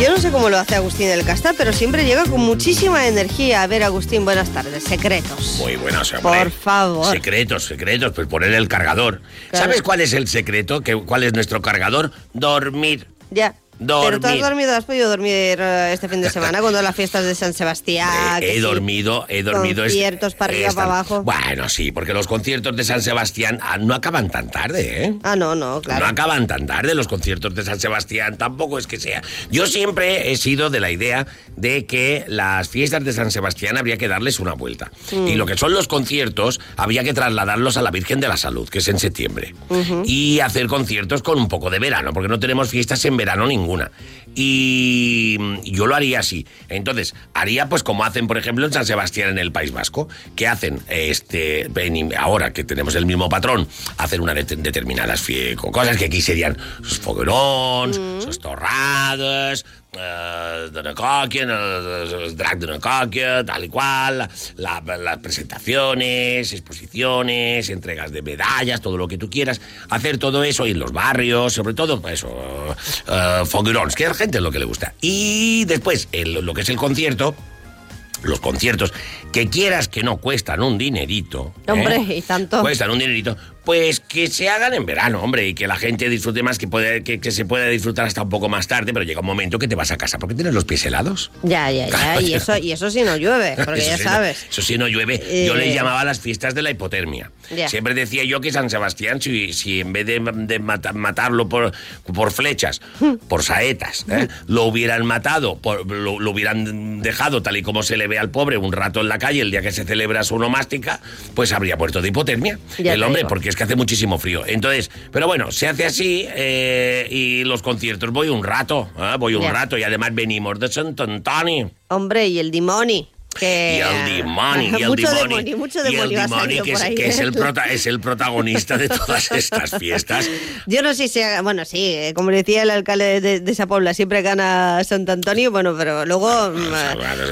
Yo no sé cómo lo hace Agustín del Casta, pero siempre llega con muchísima energía. A ver, Agustín, buenas tardes. Secretos. Muy buenas, hombre. Por favor. Secretos, secretos, pues poner el cargador. ¿Sabes cuál es el secreto? ¿Cuál es nuestro cargador? Dormir. Ya. Pero tú has dormido, has podido dormir eh, este fin de semana cuando las fiestas de San Sebastián. que he sí, dormido, he dormido. es- Conciertos para arriba, para abajo. Bueno, sí, porque los conciertos de San Sebastián ah, no acaban tan tarde, ¿eh? Ah, no, no, claro. No acaban tan tarde los conciertos de San Sebastián, tampoco es que sea. Yo siempre he sido de la idea de que las fiestas de San Sebastián habría que darles una vuelta. Mm. Y lo que son los conciertos había que trasladarlos a la Virgen de la Salud, que es en septiembre. Y hacer conciertos con un poco de verano, porque no tenemos fiestas en verano ninguna. Y yo lo haría así. Entonces, haría pues como hacen, por ejemplo, en San Sebastián en el País Vasco, que hacen este ahora que tenemos el mismo patrón, hacen una de- determinadas cosas que aquí serían sus foguerons, sus torrades, eh, de el drag de tal y cual, la- las presentaciones, exposiciones, entregas de medallas, todo lo que tú quieras, hacer todo eso y en los barrios, sobre todo, pues, eso, eh, foguerons, que a la gente es lo que le gusta. Y después, el- lo que es el concierto, los conciertos, que quieras que no cuestan un dinerito. ¿eh? Hombre, y tanto. Cuestan un dinerito. Pues que se hagan en verano, hombre, y que la gente disfrute más, que, puede, que, que se pueda disfrutar hasta un poco más tarde, pero llega un momento que te vas a casa porque tienes los pies helados. Ya, ya, ya. Y eso, y eso sí no llueve, porque ya sí, no- sabes. eso sí no llueve. Eh, Yo les llamaba las fiestas de la hipotermia. Ya. Siempre decía yo que San Sebastián, si, si en vez de, de mata- matarlo por, por flechas, por saetas, ¿eh? lo hubieran matado, por- lo, lo hubieran dejado tal y como se le ve al pobre un rato en la calle el día que se celebra su onomástica, pues habría muerto de hipotermia. Ya el hombre, digo. porque es que hace muchísimo frío. Entonces, pero bueno, se hace así eh, y los conciertos voy un rato, ¿eh? voy un rato y además venimos de Sant Antoni. Hombre, y el dimoni. Que... Y el demonio, y el mucho demonio, mucho y el salido que, es, ahí, que es ¿eh? el prota- es el protagonista de todas estas fiestas. Yo no sé si, bueno, sí, eh, como decía el alcalde de, de esa puebla, siempre gana Sant Antonio, bueno, pero luego... mm,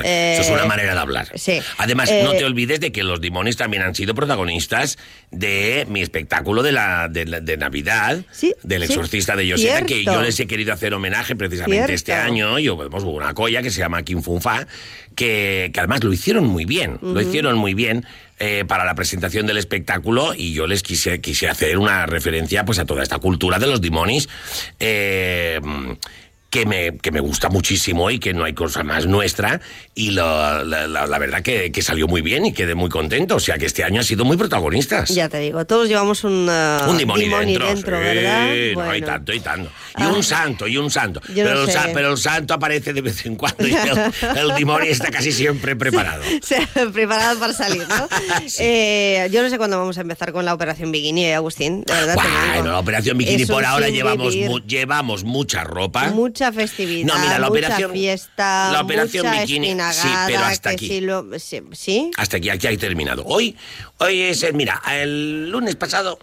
eh, Eso es una manera de hablar. Sí. Además, Eh, no te olvides de que los demonios también han sido protagonistas de mi espectáculo de, la, de, la- de Navidad, del sí, exorcista de Yoseta, que yo les he querido hacer homenaje precisamente este Cierto. año. Yo, pues, hubo una colla que se llama Kim Fun Fa, que, que además lo hicieron muy bien, lo hicieron muy bien. eh, para la presentación del espectáculo y yo les quise, quise hacer una referencia pues a toda esta cultura de los demonios eh, que me, que me gusta muchísimo y que no hay cosa más nuestra y lo- la, la- la verdad que, que salió muy bien y quedé muy contento. O sea que este año ha sido muy protagonistas. Ya te digo, todos llevamos un, uh, un dimoni dimoni dentro, sí, ¿verdad? no, y Bueno. tanto, y tanto. Y un santo, y un santo. Yo no Pero, el sa- pero el santo aparece de vez en cuando y el, el demonio está casi siempre preparado. Han preparado para salir, ¿no? Eh, yo no sé cuándo vamos a empezar con la operación bikini, ¿eh, Agustín. De verdad te digo. Bueno, la operación bikini por ahora llevamos, mu- llevamos mucha ropa. Mucha festividad, No, mira, la mucha operación- fiesta, la operación mucha bikini, sí, pero hasta aquí. si lo- sí, ¿sí? Hasta aquí, aquí hay terminado. Hoy, hoy es, el- mira, el lunes pasado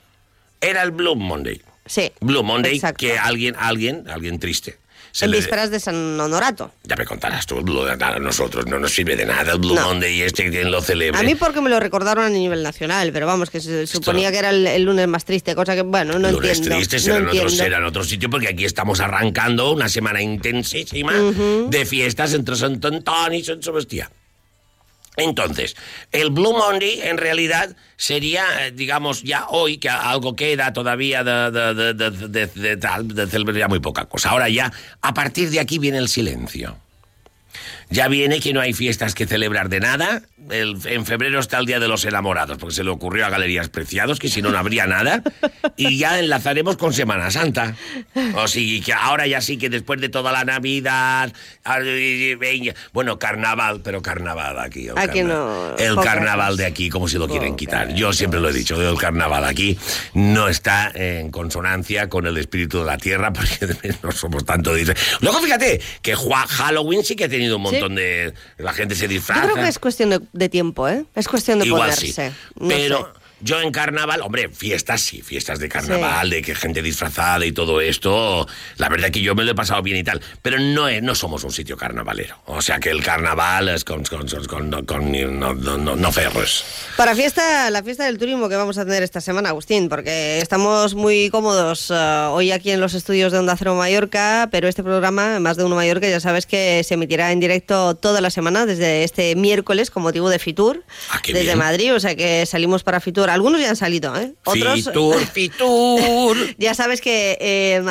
era el Blue Monday. Sí. Blue Monday, exacto. que alguien, alguien, alguien triste. Se en le- vísperas de San Honorato. ya me contarás tú, Blue- a nosotros no nos sirve de nada el Blue No. Monday y este quien lo celebre. A mí porque me lo recordaron a nivel nacional, pero vamos, que se suponía que era el, el lunes más triste, cosa que, bueno, no Lunes entiendo. tristes no será en, otro, será en otro sitio porque aquí estamos arrancando una semana intensísima Ujú. de fiestas entre Sant Antoni y Sant Sebastián. Entonces, el Blue Monday en realidad sería, eh, digamos, ya hoy, que algo queda todavía de, de, de, de- de- celebrar muy poca cosa. Ahora ya, a partir de aquí viene el silencio. Ya viene que no hay fiestas que celebrar de nada. El- en febrero está el Día de los Enamorados, porque se le ocurrió a Galerías Preciados que si no, no habría nada. Y ya enlazaremos con Semana Santa. O sí, que ahora ya sí que después de toda la Navidad. venga, Bueno, carnaval, pero carnaval aquí. El, Aquí no, el carnaval de aquí, como si lo quieren quitar. Yo siempre lo he dicho, el carnaval aquí no está en consonancia con el espíritu de la tierra, porque no somos tanto. dice. Luego fíjate que Halloween sí que ha tenido un montón de. La gente se Yo disfraza. creo que es cuestión de, de tiempo, ¿eh? Es cuestión de Igual ponerse. sí. No Pero sé. Yo en carnaval, hombre, fiestas sí, fiestas de carnaval, de que gente disfrazada y todo esto. La verdad que yo me lo he pasado bien y tal. Pero no, es, no somos un sitio carnavalero. O sea que el carnaval es con, con, con, con- no, no, no, no ferros. Para fiesta, la fiesta del turismo que vamos a tener esta semana, Agustín, porque estamos muy cómodos eh, hoy aquí en los estudios de Onda Cero Mallorca, pero este programa, más de uno Mallorca, ya sabes que se emitirá en directo toda la semana desde este miércoles con motivo de Fitur, Ah, desde bien. Madrid, o sea que salimos para Fitur algunos ya han salido, ¿eh? Otros, Fitur, Fitur. ya sabes que eh,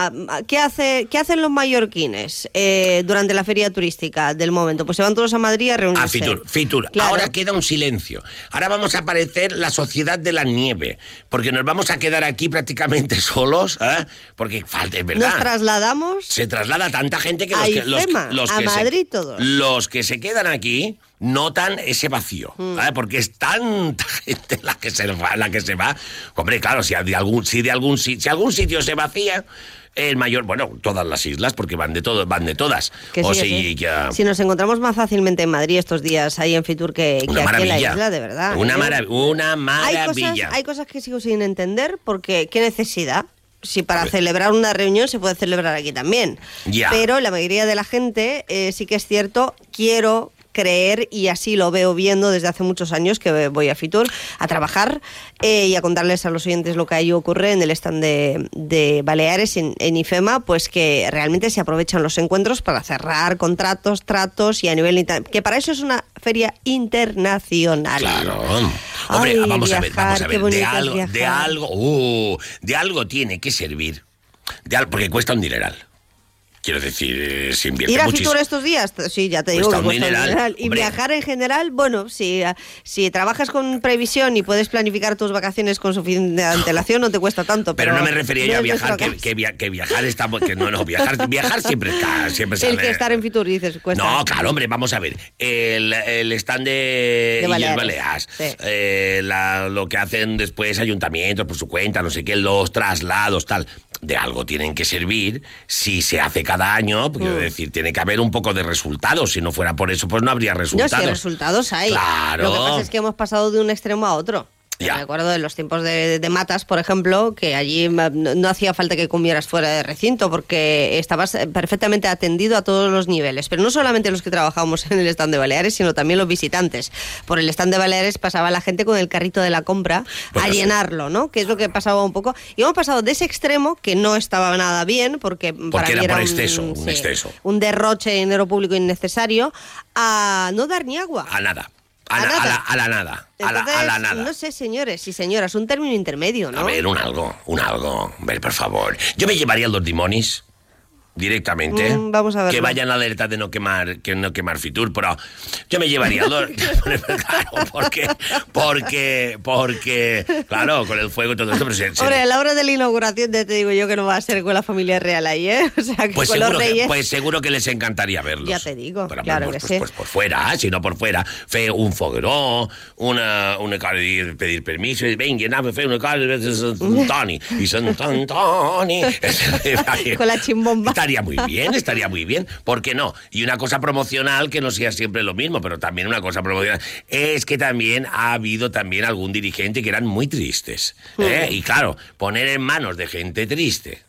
¿qué, hace, ¿qué hacen los mallorquines eh, durante la feria turística del momento? Pues se van todos a Madrid a reunirse. Ah, Fitur, Fitur. Claro. Ahora queda un silencio. Ahora vamos a aparecer la sociedad de la nieve, porque nos vamos a quedar aquí prácticamente solos, ¿eh? porque falta, es verdad. Nos trasladamos se traslada tanta gente que a los que, los, los a que se- Madrid todos. los que se quedan aquí notan ese vacío, Mm. ¿eh? porque es tanta gente la que se va, la que se va. Hombre, claro, si de algún si de algún si, si algún sitio se vacía, el mayor, bueno, todas las islas, porque van de todo, van de todas. Que o sí, si sí. ya- Si nos encontramos más fácilmente en Madrid estos días ahí en Fitur que, que aquí en la isla, de verdad. Una, ¿eh? marav- una hay maravilla. cosas, hay cosas que sigo sin entender porque qué necesidad. Si para celebrar una reunión se puede celebrar aquí también. Ya. Pero la mayoría de la gente eh, sí que es cierto, quiero creer y así lo veo viendo desde hace muchos años que voy a Fitur a trabajar eh, y a contarles a los oyentes lo que ahí ocurre en el stand de, de Baleares en, en IFEMA, pues que realmente se aprovechan los encuentros para cerrar contratos, tratos y a nivel que para eso es una feria internacional. Claro. Hombre, Ay, vamos a ver, vamos a ver. De algo, de algo, uh, de algo tiene que servir. De al- porque cuesta un dineral. Quiero decir, eh, se invierte Ir a muchísimo. Fitur estos días, sí, ya te digo Cuesta un dineral. Y viajar en general, bueno, si, ah, si trabajas con previsión y puedes planificar tus vacaciones con suficiente antelación, no te cuesta tanto. Pero Pero, no me refería yo a viajar, que, que, via- que viajar está... Que no, no, viajar, viajar siempre está... Siempre El que estar en Fitur, dices, cuesta. No, claro, hombre, vamos a ver. El, el stand de, De Baleares. Balears, Sí. eh, la- lo que hacen después ayuntamientos por su cuenta, no sé qué, los traslados, tal, de algo tienen que servir si se hace cada año, porque quiero decir, tiene que haber un poco de resultados. Si no fuera por eso, pues no habría No, resultados. si resultados hay. Claro. Lo que pasa es que hemos pasado de un extremo a otro. Ya. Me acuerdo de los tiempos de, de Matas, por ejemplo, que allí no, no hacía falta que comieras fuera de recinto porque estabas eh, perfectamente atendido a todos los niveles. Pero no solamente los que trabajábamos en el stand de Baleares, sino también los visitantes. Por el stand de Baleares pasaba la gente con el carrito de la compra Bueno, a llenarlo, ¿no? Que es lo que pasaba un poco. Y hemos pasado de ese extremo, que no estaba nada bien, porque, para Porque mí era por un- exceso, un sí, exceso. un derroche de dinero público innecesario, a no dar ni agua. A nada. A, la, a la nada. A la, a Entonces, la nada. No sé, señores y señoras, un término intermedio, ¿no? A ver, un algo, un algo. A ver, por favor. Yo me llevaría los limones directamente. Mm, vamos a verlo. Que vayan alerta de no quemar, que no quemar Fitur, pero yo me llevaría a los. claro, porque, porque, porque, claro, con el fuego y todo esto, pero se- se- Hombre, a la hora de la inauguración te, te digo yo que no va a ser con la familia real ahí, ¿eh? O sea, que pues con los seguro, que, reyes... pues seguro que les encantaría verlos. ya te digo, Pero, claro pues, que pues, sí. pues por fuera, si no por fuera. Fe un fogueró, una, una de pedir permiso, y venga, nave, fe una cara Antoni, y Sant Antoni. Con la chimbomba. Estaría muy bien, estaría muy bien. ¿Por qué no? Y una cosa promocional que no sea siempre lo mismo, pero también una cosa promocional es que también ha habido también algún dirigente que eran muy tristes. ¿eh? Y claro, poner en manos de gente triste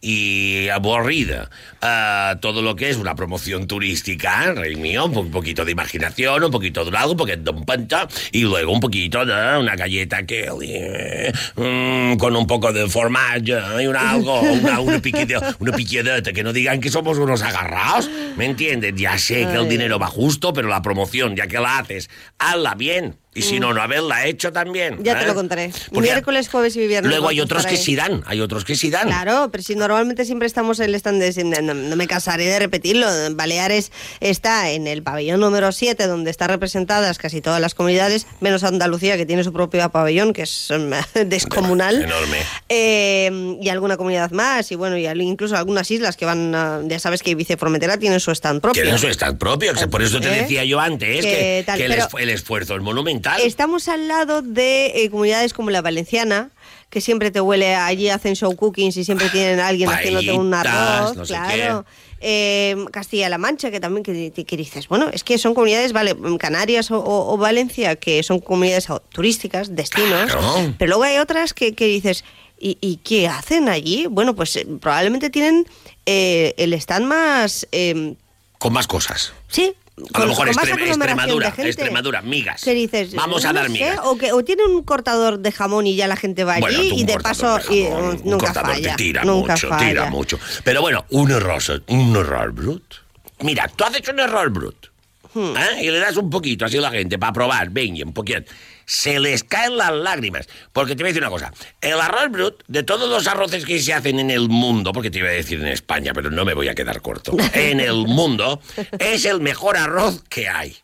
y aburrida ah, todo lo que es una promoción turística, rey mío, un po- poquito de imaginación, un poquito de algo, de un panta, y luego un poquito de una galleta que eh, con un poco de formaggio y un algo, una, una, piquete- una piquedeta, que no digan que somos unos agarrados, ¿me entienden? Ya sé que el dinero va justo, pero la promoción, ya que la haces, hazla bien. Y si no, no haberla hecho también. Ya te ¿eh? lo contaré. Porque Miércoles, jueves y viernes. Luego hay otros que sí dan, hay otros que sí dan. Claro, pero si normalmente siempre estamos en el stand de... No, no me cansaré de repetirlo. Baleares está en el pabellón número 7, donde están representadas casi todas las comunidades, menos Andalucía, que tiene su propio pabellón, que es mm, descomunal. Enorme. Eh, y alguna comunidad más, y bueno, y incluso algunas islas que van... a- ya sabes que Ibiza Formentera tienen su stand propio. Tienen su stand propio, por eso te ¿Eh? decía yo antes Que que, tal, que el, pero- esfu- el esfuerzo es monumental. Estamos al lado de eh, comunidades como la valenciana, que siempre te huele, allí hacen show cookings y siempre tienen a alguien haciéndote un Paellitas, arroz, no sé claro. Eh, Castilla-La Mancha, que también que, que dices, bueno, es que son comunidades, vale, Canarias o, o- o Valencia, que son comunidades turísticas, destinos, Claro. pero luego hay otras que, que dices, ¿y, y qué hacen allí? Bueno, pues eh, probablemente tienen eh, el stand más... eh, Con más cosas. sí. A lo mejor con más Extrem- aglomeración de Extremadura, gente. Extremadura, migas. ¿Qué dices? Vamos a dar sé, migas. O, que, o tienen un cortador de jamón y ya la gente va allí Bueno, y de paso de y, jamón, uh, un nunca cortador falla. tira nunca mucho, falla. tira mucho. Pero bueno, un error, un error brut. Mira, tú has hecho un error brut. Hmm. ¿eh? Y le das un poquito así a la gente para probar, venga, un poquito. Se les caen las lágrimas. Porque te voy a decir una cosa. El arroz brut, de todos los arroces que se hacen en el mundo, porque te iba a decir en España, pero no me voy a quedar corto. En el mundo, es el mejor arroz que hay.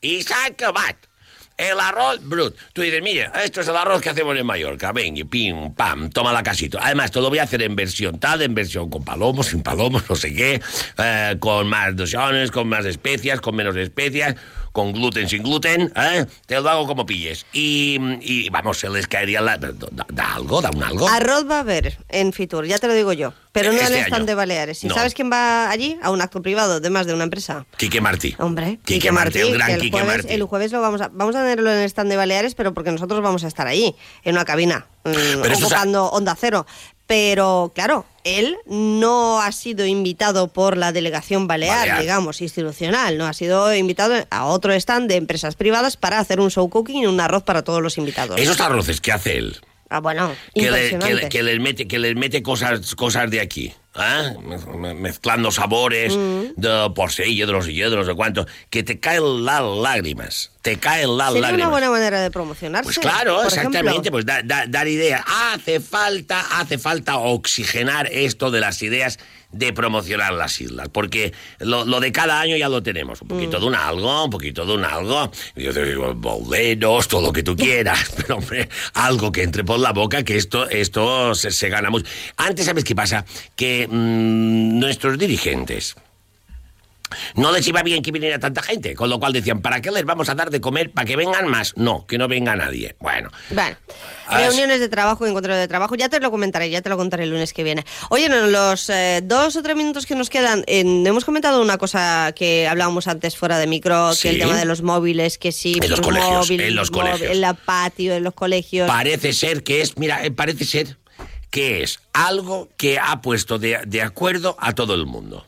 Y saca bat. El arroz brut. Tú dices, mire, esto es el arroz que hacemos en Mallorca. Venga, pim, pam, toma la casito. Además, te lo voy a hacer en versión tal, en versión con palomos, sin palomos, no sé qué, eh, con más dosiones, con más especias, con menos especias, con gluten, sin gluten, ¿eh? Te lo hago como pilles. Y, y, vamos, se les caería la... Da, da algo, da un algo. Arroz va a haber en Fitur, ya te lo digo yo. Pero no Este en el stand de Baleares. ¿Y No. sabes quién va allí? A un acto privado, de más de una empresa. Quique Martí. Hombre, Quique Martí, el gran el Quique jueves, Martí. El jueves lo vamos a, vamos a tenerlo en el stand de Baleares, pero porque nosotros vamos a estar ahí, en una cabina, mm, ocupando Onda Cero. Pero, claro, él no ha sido invitado por la delegación balear, Balear. digamos, institucional, no ha sido invitado a otro stand de empresas privadas para hacer un show cooking y un arroz para todos los invitados. Esos arroces que hace él, Ah, bueno, que, le- que le- que les mete, que les mete cosas, cosas de aquí. me- Mezclando sabores Mm. de porcello, de los y de no sé cuánto, que te caen las lágrimas. Te caen las Sería lágrimas. una buena manera de promocionarse. Pues claro, por exactamente, ejemplo. pues da- da- dar ideas. Hace falta, hace falta oxigenar esto de las ideas de promocionar las islas, porque lo, lo de cada año ya lo tenemos, un poquito Mm. de un algo, un poquito de un algo, yo te digo, boleros, todo lo que tú quieras, pero hombre, algo que entre por la boca, que esto, esto se, se gana mucho. Antes, ¿sabes qué pasa? Que mm, nuestros dirigentes, no les iba bien que viniera tanta gente, con lo cual decían, ¿para qué les vamos a dar de comer? ¿Para que vengan más? No, que no venga nadie. Bueno, Bueno, reuniones de trabajo, encuentro de trabajo, ya te lo comentaré, ya te lo contaré el lunes que viene. Oye, en los eh, dos o tres minutos que nos quedan, hemos comentado una cosa que hablábamos antes fuera de micro, Sí. que el tema de los móviles, que sí, En los colegios, móviles, en los móvil- colegios. en la patio, en los colegios. parece ser que es, mira, eh, parece ser que es algo que ha puesto de, de acuerdo a todo el mundo.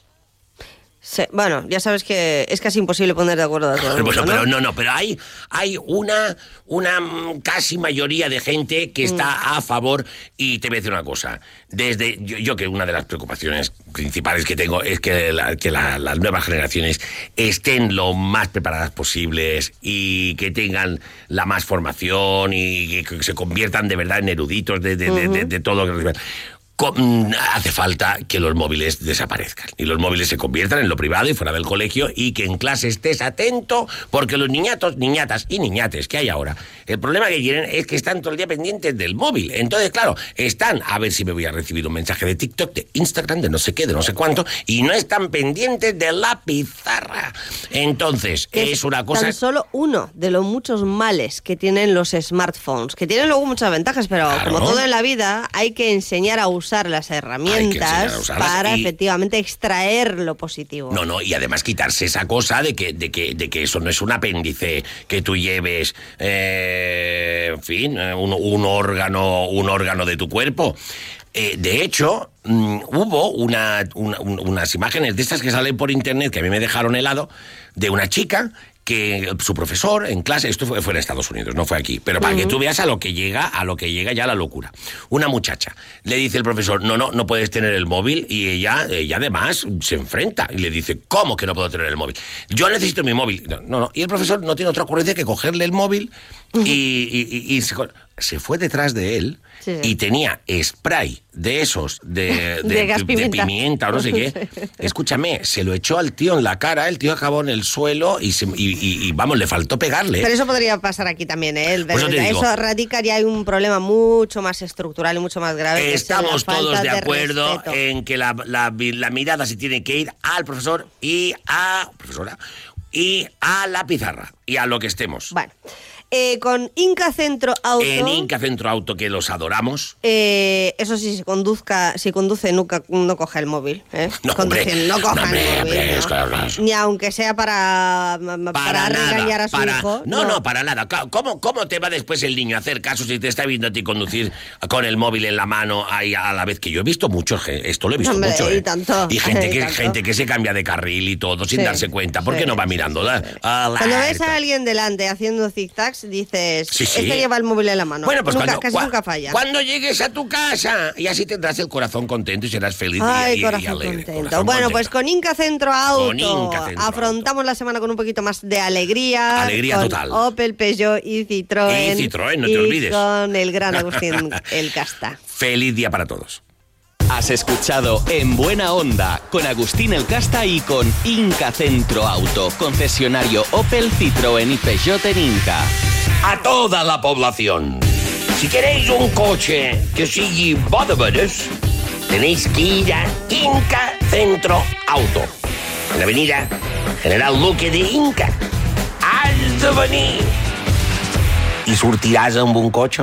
Bueno, ya sabes que es casi imposible poner de acuerdo a todo el Bueno, mundo, pero ¿no? no, no, pero hay, hay una, una mm, casi mayoría de gente que está Mm. a favor y te voy a decir una cosa. Desde yo, yo que una de las preocupaciones principales que tengo es que, la- que la- las nuevas generaciones estén lo más preparadas posibles y que tengan la más formación y que se conviertan de verdad en eruditos de, de- de- de- de todo hace falta que los móviles desaparezcan y los móviles se conviertan en lo privado y fuera del colegio y que en clase estés atento porque los niñatos, niñatas y niñates que hay ahora, el problema que tienen es que están todo el día pendientes del móvil. Entonces, claro, están a ver si me voy a recibir un mensaje de TikTok, de Instagram, de no sé qué, de no sé cuánto y no están pendientes de la pizarra. Entonces, Que es una cosa... Tan solo uno de los muchos males que tienen los smartphones, que tienen luego muchas ventajas, pero Claro. como todo en la vida, hay que enseñar a usar las herramientas para y- efectivamente extraer lo positivo. No, no, y además quitarse esa cosa de que, de que, de que eso no es un apéndice que tú lleves, eh, en fin, eh, un, un órgano, un órgano de tu cuerpo. Eh, de hecho, mm, hubo una- una- un- unas imágenes de estas que salen por internet que a mí me dejaron helado, de una chica que su profesor en clase, esto fue, fue en Estados Unidos, no fue aquí, pero para que tú veas a lo que llega, a lo que llega ya la locura. Una muchacha le dice el profesor, no, no, no puedes tener el móvil y ella, ella además se enfrenta y le dice, ¿cómo que no puedo tener el móvil? Yo necesito mi móvil. No, no, no. Y el profesor no tiene otra ocurrencia que cogerle el móvil y, y- y- y se, co- se fue detrás de él Sí, sí. y tenía spray de esos, de, De gas de pimienta. o no sé qué. Escúchame, se lo echó al tío en la cara, el tío acabó en el suelo y, se- y- y- y, vamos, le faltó pegarle. Pero eso podría pasar aquí también, ¿eh? El- Por eso eso radica ya hay un problema mucho más estructural y mucho más grave. Estamos todos de acuerdo en que la, la- la mirada se tiene que ir al profesor y a profesora y a la pizarra y a lo que estemos. Bueno, eh, con Inca Centro Auto. En Inca Centro Auto que los adoramos. eh, eso sí, si conduzca, si conduce nunca no coja el móvil. ¿eh? No, coja no, el hombre, no. Ni aunque sea para, para, Para regañar nada, a su para- hijo. no, no, para nada. ¿Cómo, ¿Cómo te va después el niño a hacer caso si te está viendo a ti conducir con el móvil en la mano ahí a la vez que yo he visto mucho, esto lo he visto Hombre, mucho, y ¿eh? tanto, Y gente y que, tanto. gente que se cambia de carril y todo sin Sí, darse cuenta, porque sí, no va mirando. Cuando ves a alguien delante haciendo zigzags, Max, dices, Sí, sí. este lleva el móvil en la mano. Bueno, pues nunca, cuando, casi nunca falla. cuando llegues a tu casa y así tendrás el corazón contento y serás feliz Ay, y, y corazón alegre. contento. Corazón bueno, contento. pues con Inca Centro Auto Con Inca Centro afrontamos la semana con un poquito más de alegría. Alegría con total. Opel, Peugeot y Citroën. Y Citroën, no te y olvides. con el gran Agustín El Casta. Feliz día para todos. Has escuchado En Buena Onda con Agustín El Casta y con Inca Centro Auto, concesionario Opel, Citroën y Peugeot en Inca. A toda la población. Si queréis un coche que sigue bodeberes, tenéis que ir a Inca Centro Auto. En la avenida General Luque de Inca. Has de venir. Y sortiràs amb un cotxe.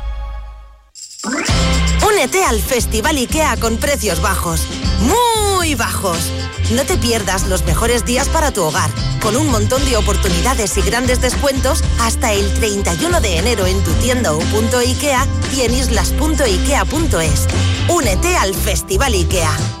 Únete al Festival IKEA con precios bajos, muy bajos. No te pierdas los mejores días para tu hogar, con un montón de oportunidades y grandes descuentos hasta el 31 de enero en tu tienda o punto IKEA y en islas.ikea.es. Únete al Festival IKEA.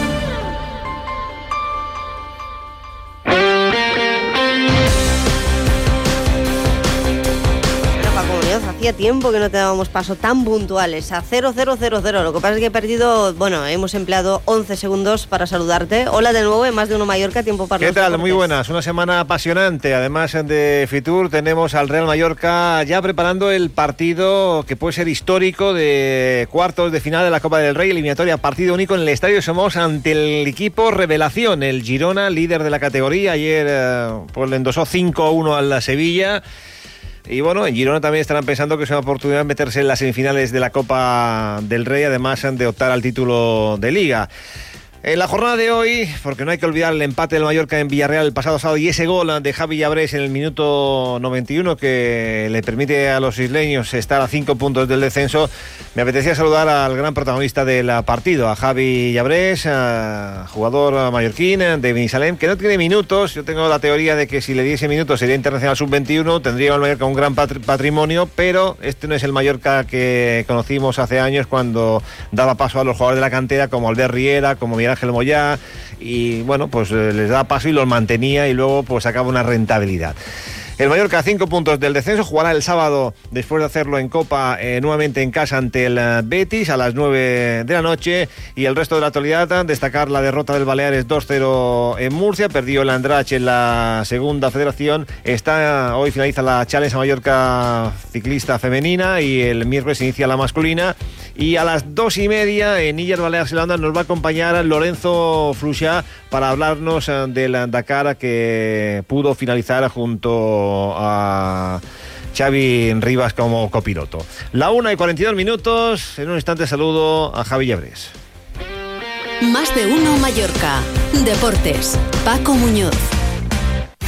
hacía tiempo que no te dábamos paso tan puntuales a 0000. Lo que pasa es que he perdido, bueno, hemos empleado 11 segundos para saludarte. Hola de nuevo en Más de Uno Mallorca, tiempo para ¿Qué tal? deportes. Muy buenas. Una semana apasionante. Además de Fitur, tenemos al Real Mallorca ya preparando el partido que puede ser histórico de cuartos de final de la Copa del Rey, eliminatoria partido único en el Estadio Somos ante el equipo Revelación, el Girona, líder de la categoría. Ayer eh, pues le endosó 5-1 a la Sevilla. Y bueno, en Girona también estarán pensando que es una oportunidad de meterse en las semifinales de la Copa del Rey, además de optar al título de Liga. En la jornada de hoy, porque no hay que olvidar el empate del Mallorca en Villarreal el pasado sábado y ese gol de Javi Llabrés en el minuto 91 que le permite a los isleños estar a cinco puntos del descenso, me apetecía saludar al gran protagonista del partido, a Javi Llabrés, jugador mallorquín de Benisalem, que no tiene minutos. Yo tengo la teoría de que si le diese minutos sería internacional sub-21, tendría el Mallorca un gran patri- patrimonio, pero este no es el Mallorca que conocimos hace años cuando daba paso a los jugadores de la cantera como Albert Riera, como Miguel Ángel Moyá, y bueno, pues eh, les daba paso y los mantenía y luego pues sacaba una rentabilidad. El Mallorca a cinco puntos del descenso jugará el sábado después de hacerlo en Copa eh, nuevamente en casa ante el eh, Betis a las 9 de la noche. Y el resto de la actualidad destacar la derrota del Baleares 2-0 en Murcia, perdió el Andrach en la segunda federación, está hoy finaliza la Challenge a Mallorca ciclista femenina y el miércoles inicia la masculina. Y a las dos y media en Illas Baleares Zelanda nos va a acompañar Lorenzo Fluchá para hablarnos eh, del Dakar que pudo finalizar junto a Xavi Rivas como copiloto. La una y 42 minutos, en un instante saludo a Javi Llabrés. Más de uno Mallorca. Deportes. Paco Muñoz.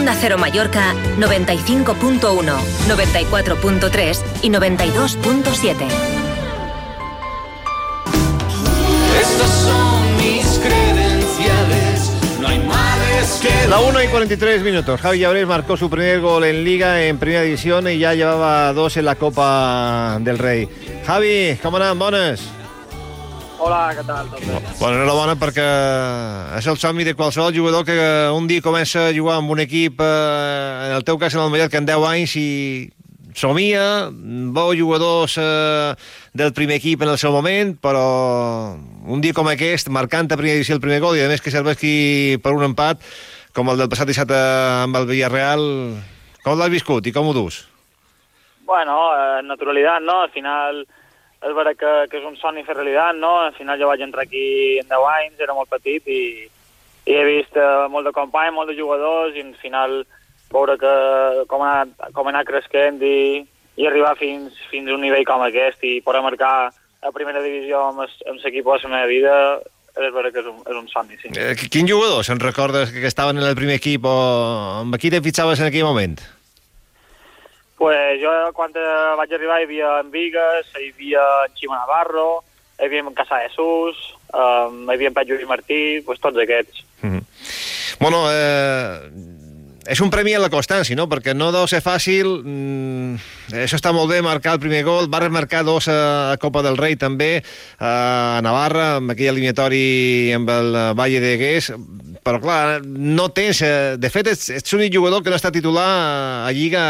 Onda Cero Mallorca 95.1, 94.3 y 92.7. Estas son mis credenciales. No hay males que. La 1 y 43 minutos. Javi Llabrés marcó su primer gol en Liga en Primera División y ya llevaba dos en la Copa del Rei. Javi, com anem? Bones? Hola, què tal? Tot bé? Bueno, enhorabona perquè és el somni de qualsevol jugador que un dia comença a jugar amb un equip, eh, en el teu cas en el Mallorca, en 10 anys i somia, veu jugadors eh, del primer equip en el seu moment, però un dia com aquest, marcant a primera edició el primer gol i a més que serveixi per un empat, com el del passat dissabte amb el Villarreal, com l'has viscut i com ho dus? Bueno, eh, naturalidad, ¿no? Al final és vera que, que és un somni fer realitat, no? Al final jo vaig entrar aquí en 10 anys, era molt petit i, i he vist eh, molt de companys, molt de jugadors i al final veure que com ha com ha anat creixent i, i arribar fins, fins a un nivell com aquest i poder marcar a primera divisió amb, es- amb l'equip de la meva vida és vera que és un, és un somni, sí. Eh, quin jugador se'n recordes que estaven en el primer equip o amb qui te fitxaves en aquell moment? Pues jo quan vaig arribar hi havia en Vigues, hi havia en Ximo Navarro, hi havia en Casa Jesús, um, hi havia en Pep Lluís Martí, pues tots aquests. Bueno, eh, és un premi a la constància, no? Perquè no deu ser fàcil. Mm, això està molt bé, marcar el primer gol. Va remarcar dos a Copa del Rei també, a Navarra, amb aquell eliminatori amb el Valle de Gués. Però, clar, no tens... eh, De fet, ets, ets l'únic jugador que no està titular a Lliga,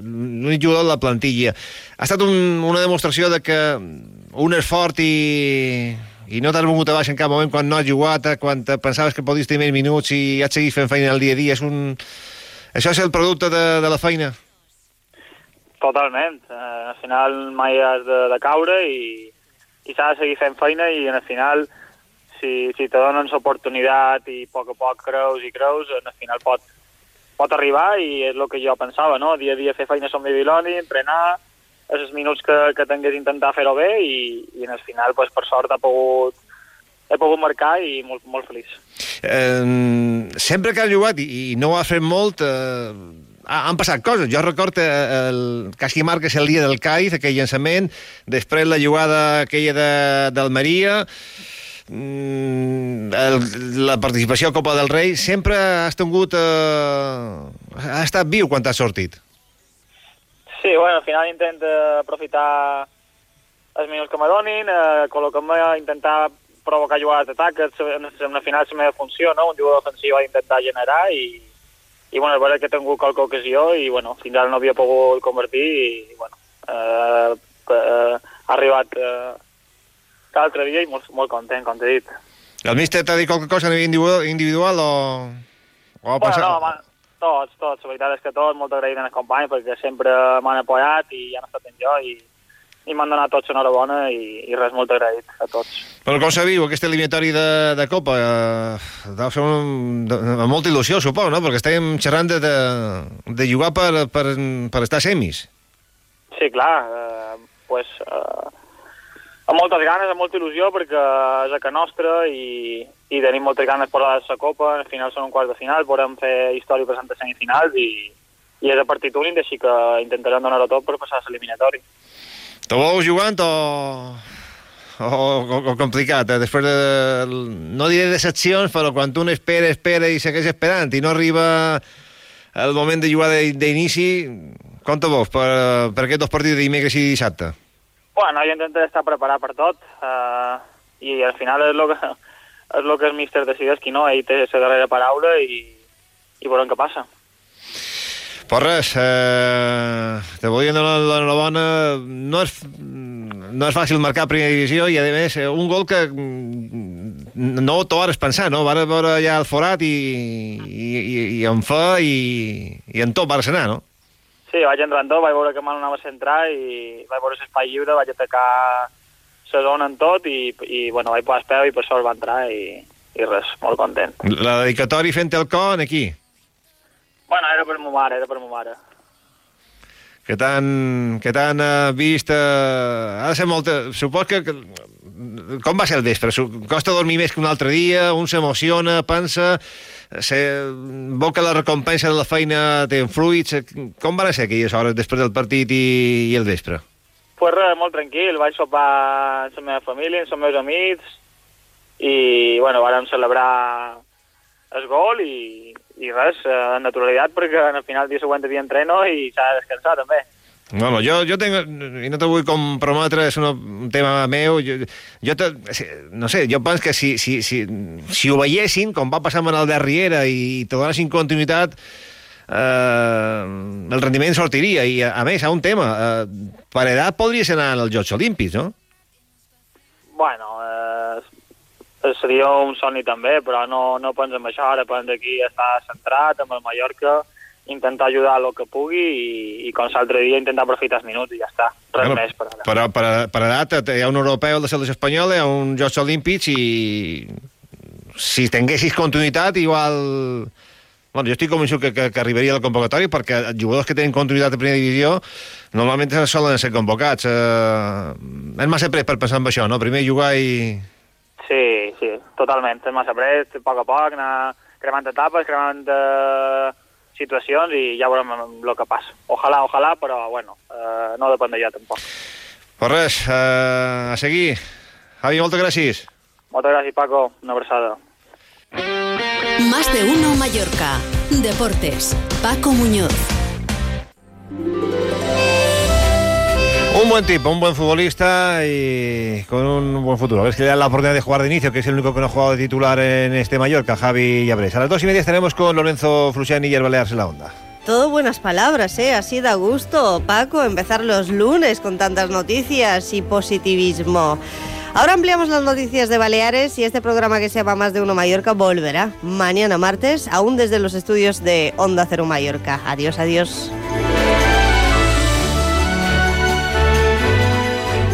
l'únic jugador de la plantilla. Ha estat un, una demostració de que un és fort i, i no t'has volgut a baix en cap moment quan no has jugat, eh, quan pensaves que podies tenir més minuts i has seguit fent feina el dia a dia. És un... Això és el producte de, de la feina. Totalment. Eh, al final mai has de, de caure i, i s'ha de seguir fent feina i al final si, si te donen l'oportunitat i a poc a poc creus i creus, al final pot, pot arribar i és el que jo pensava, no? Dia a dia fer feina som Babiloni, entrenar, els minuts que, que tingués intentar fer-ho bé i, i al final, pues, per sort, he pogut, he pogut marcar i molt, molt feliç. Eh, sempre que has jugat i, i no ho has fet molt, eh, ha- han passat coses. Jo recordo eh, el quasi marques el dia del Caiz, aquell llançament, després la jugada aquella de, d'Almeria, mm, el, la participació a Copa del Rei, sempre has tingut... Eh, has estat viu quan t'has sortit. Sí, bueno, al final intento aprofitar els minuts que me donin, eh, col·locar-me intentar provocar jugades d'atac, és, en, la final la meva funció, no? Un jugador ofensiu ha d'intentar generar i, i bueno, és veritat que he tingut qualque ocasió i bueno, fins ara no havia pogut convertir i bueno, eh, eh, ha arribat eh, l'altre dia i molt, molt content, com t'he dit. El míster t'ha dit qualque cosa a nivell individual, individual o, o Bueno, passat... no, ma, tots, tots, la veritat és que tots, molt agraït als companys perquè sempre m'han apoyat i han estat en jo i, i m'han donat tots enhorabona i, i res, molt agraït a tots. Però com viu aquest eliminatori de, de Copa? Eh, deu ser un, de, amb molta il·lusió, suposo, no? Perquè estem xerrant de, de, de jugar per, per, per estar semis. Sí, clar, eh, pues, eh, amb moltes ganes, amb molta il·lusió, perquè és a casa nostra i, i tenim moltes ganes per la la Copa, al final són un quart de final, podem fer història per a semifinals i, i és a partit únic, així que intentarem donar-ho tot per passar a l'eliminatori. Te veus jugant o, o, o, o complicat? Eh? Després de, no diré decepcions, però quan un espera, espera i segueix esperant i no arriba el moment de jugar de- d'inici, com te veus per, per aquests dos partits de dimecres i dissabte? Bueno, jo intento estar preparat per tot eh, i al final és el que, és el que el míster decideix qui no, ell té la darrera paraula i, i veurem què passa. Pues res, eh, te volia donar l'enhorabona. No és, no és fàcil marcar primera divisió i, a més, eh, un gol que mm, no t'ho hares pensar, no? Vas veure ja el forat i, i, i, i en fa i, i en tot vas anar, no? Sí, vaig entrar en tot, vaig veure que m'han anava a centrar i vaig veure l'espai lliure, vaig atacar la zona en tot i, i bueno, vaig posar peu i per sort va entrar i, i res, molt content. La dedicatòria fent el con aquí. Bueno, era per ma mare, era per ma mare. que t'han que t'han eh, vist... Eh, ha de ser molta... Supos que, que... Com va ser el vespre? Su- Costa dormir més que un altre dia, un s'emociona, pensa... Se, veu que la recompensa de la feina té influïts... Com van ser aquelles hores després del partit i, i el vespre? Pues res, molt tranquil, vaig sopar amb la meva família, amb els meus amics i, bueno, vàrem celebrar el gol i, i res, eh, en naturalitat, perquè al final el dia següent dia entreno i s'ha de descansar també. Bueno, jo, jo tengo, i no te vull comprometre, és un, tema meu, jo, jo te, no sé, jo penso que si, si, si, si ho veiessin, com va passar amb el Derriera, i te donessin continuïtat, eh, el rendiment sortiria. I, a, a més, a un tema, eh, per edat podries anar als Jocs Olímpics, no? Bueno, eh, seria un somni també, però no, no penso en això, ara penso aquí estar centrat amb el Mallorca, intentar ajudar el que pugui i, i com l'altre dia intentar aprofitar els minuts i ja està, res Bueno, més per ara. Per, per, per edat, hi ha un europeu de selecció espanyola, hi ha un Jocs Olímpics i si tinguessis continuïtat, igual... Bueno, jo estic convençut que, que, que arribaria a la convocatòria perquè els jugadors que tenen continuïtat a primera divisió normalment solen ser convocats. Eh, és massa pres per pensar en això, no? Primer jugar i... Sí, sí, totalment. És massa pres, a poc a poc, anar cremant etapes, cremant eh, situacions i ja veurem el que passa. Ojalà, ojalà, però bueno, eh, no depèn de jo tampoc. Pues res, eh, a seguir. Javi, moltes gràcies. Moltes gràcies, Paco. Una abraçada. Más de uno Mallorca. Deportes. Paco Muñoz. Un buen tipo, un buen futbolista y con un buen futuro. A ver si le dan la oportunidad de jugar de inicio, que es el único que no ha jugado de titular en este Mallorca, Javi Llabrés. A las dos y media estaremos con Lorenzo Flusiani y el Baleares en la onda. Todo buenas palabras, ¿eh? Así da gusto, Paco, empezar los lunes con tantas noticias y positivismo. Ahora ampliamos las noticias de Baleares y este programa que se llama Más de Uno Mallorca volverá mañana martes, aún desde los estudios de Onda Cero Mallorca. Adiós, adiós.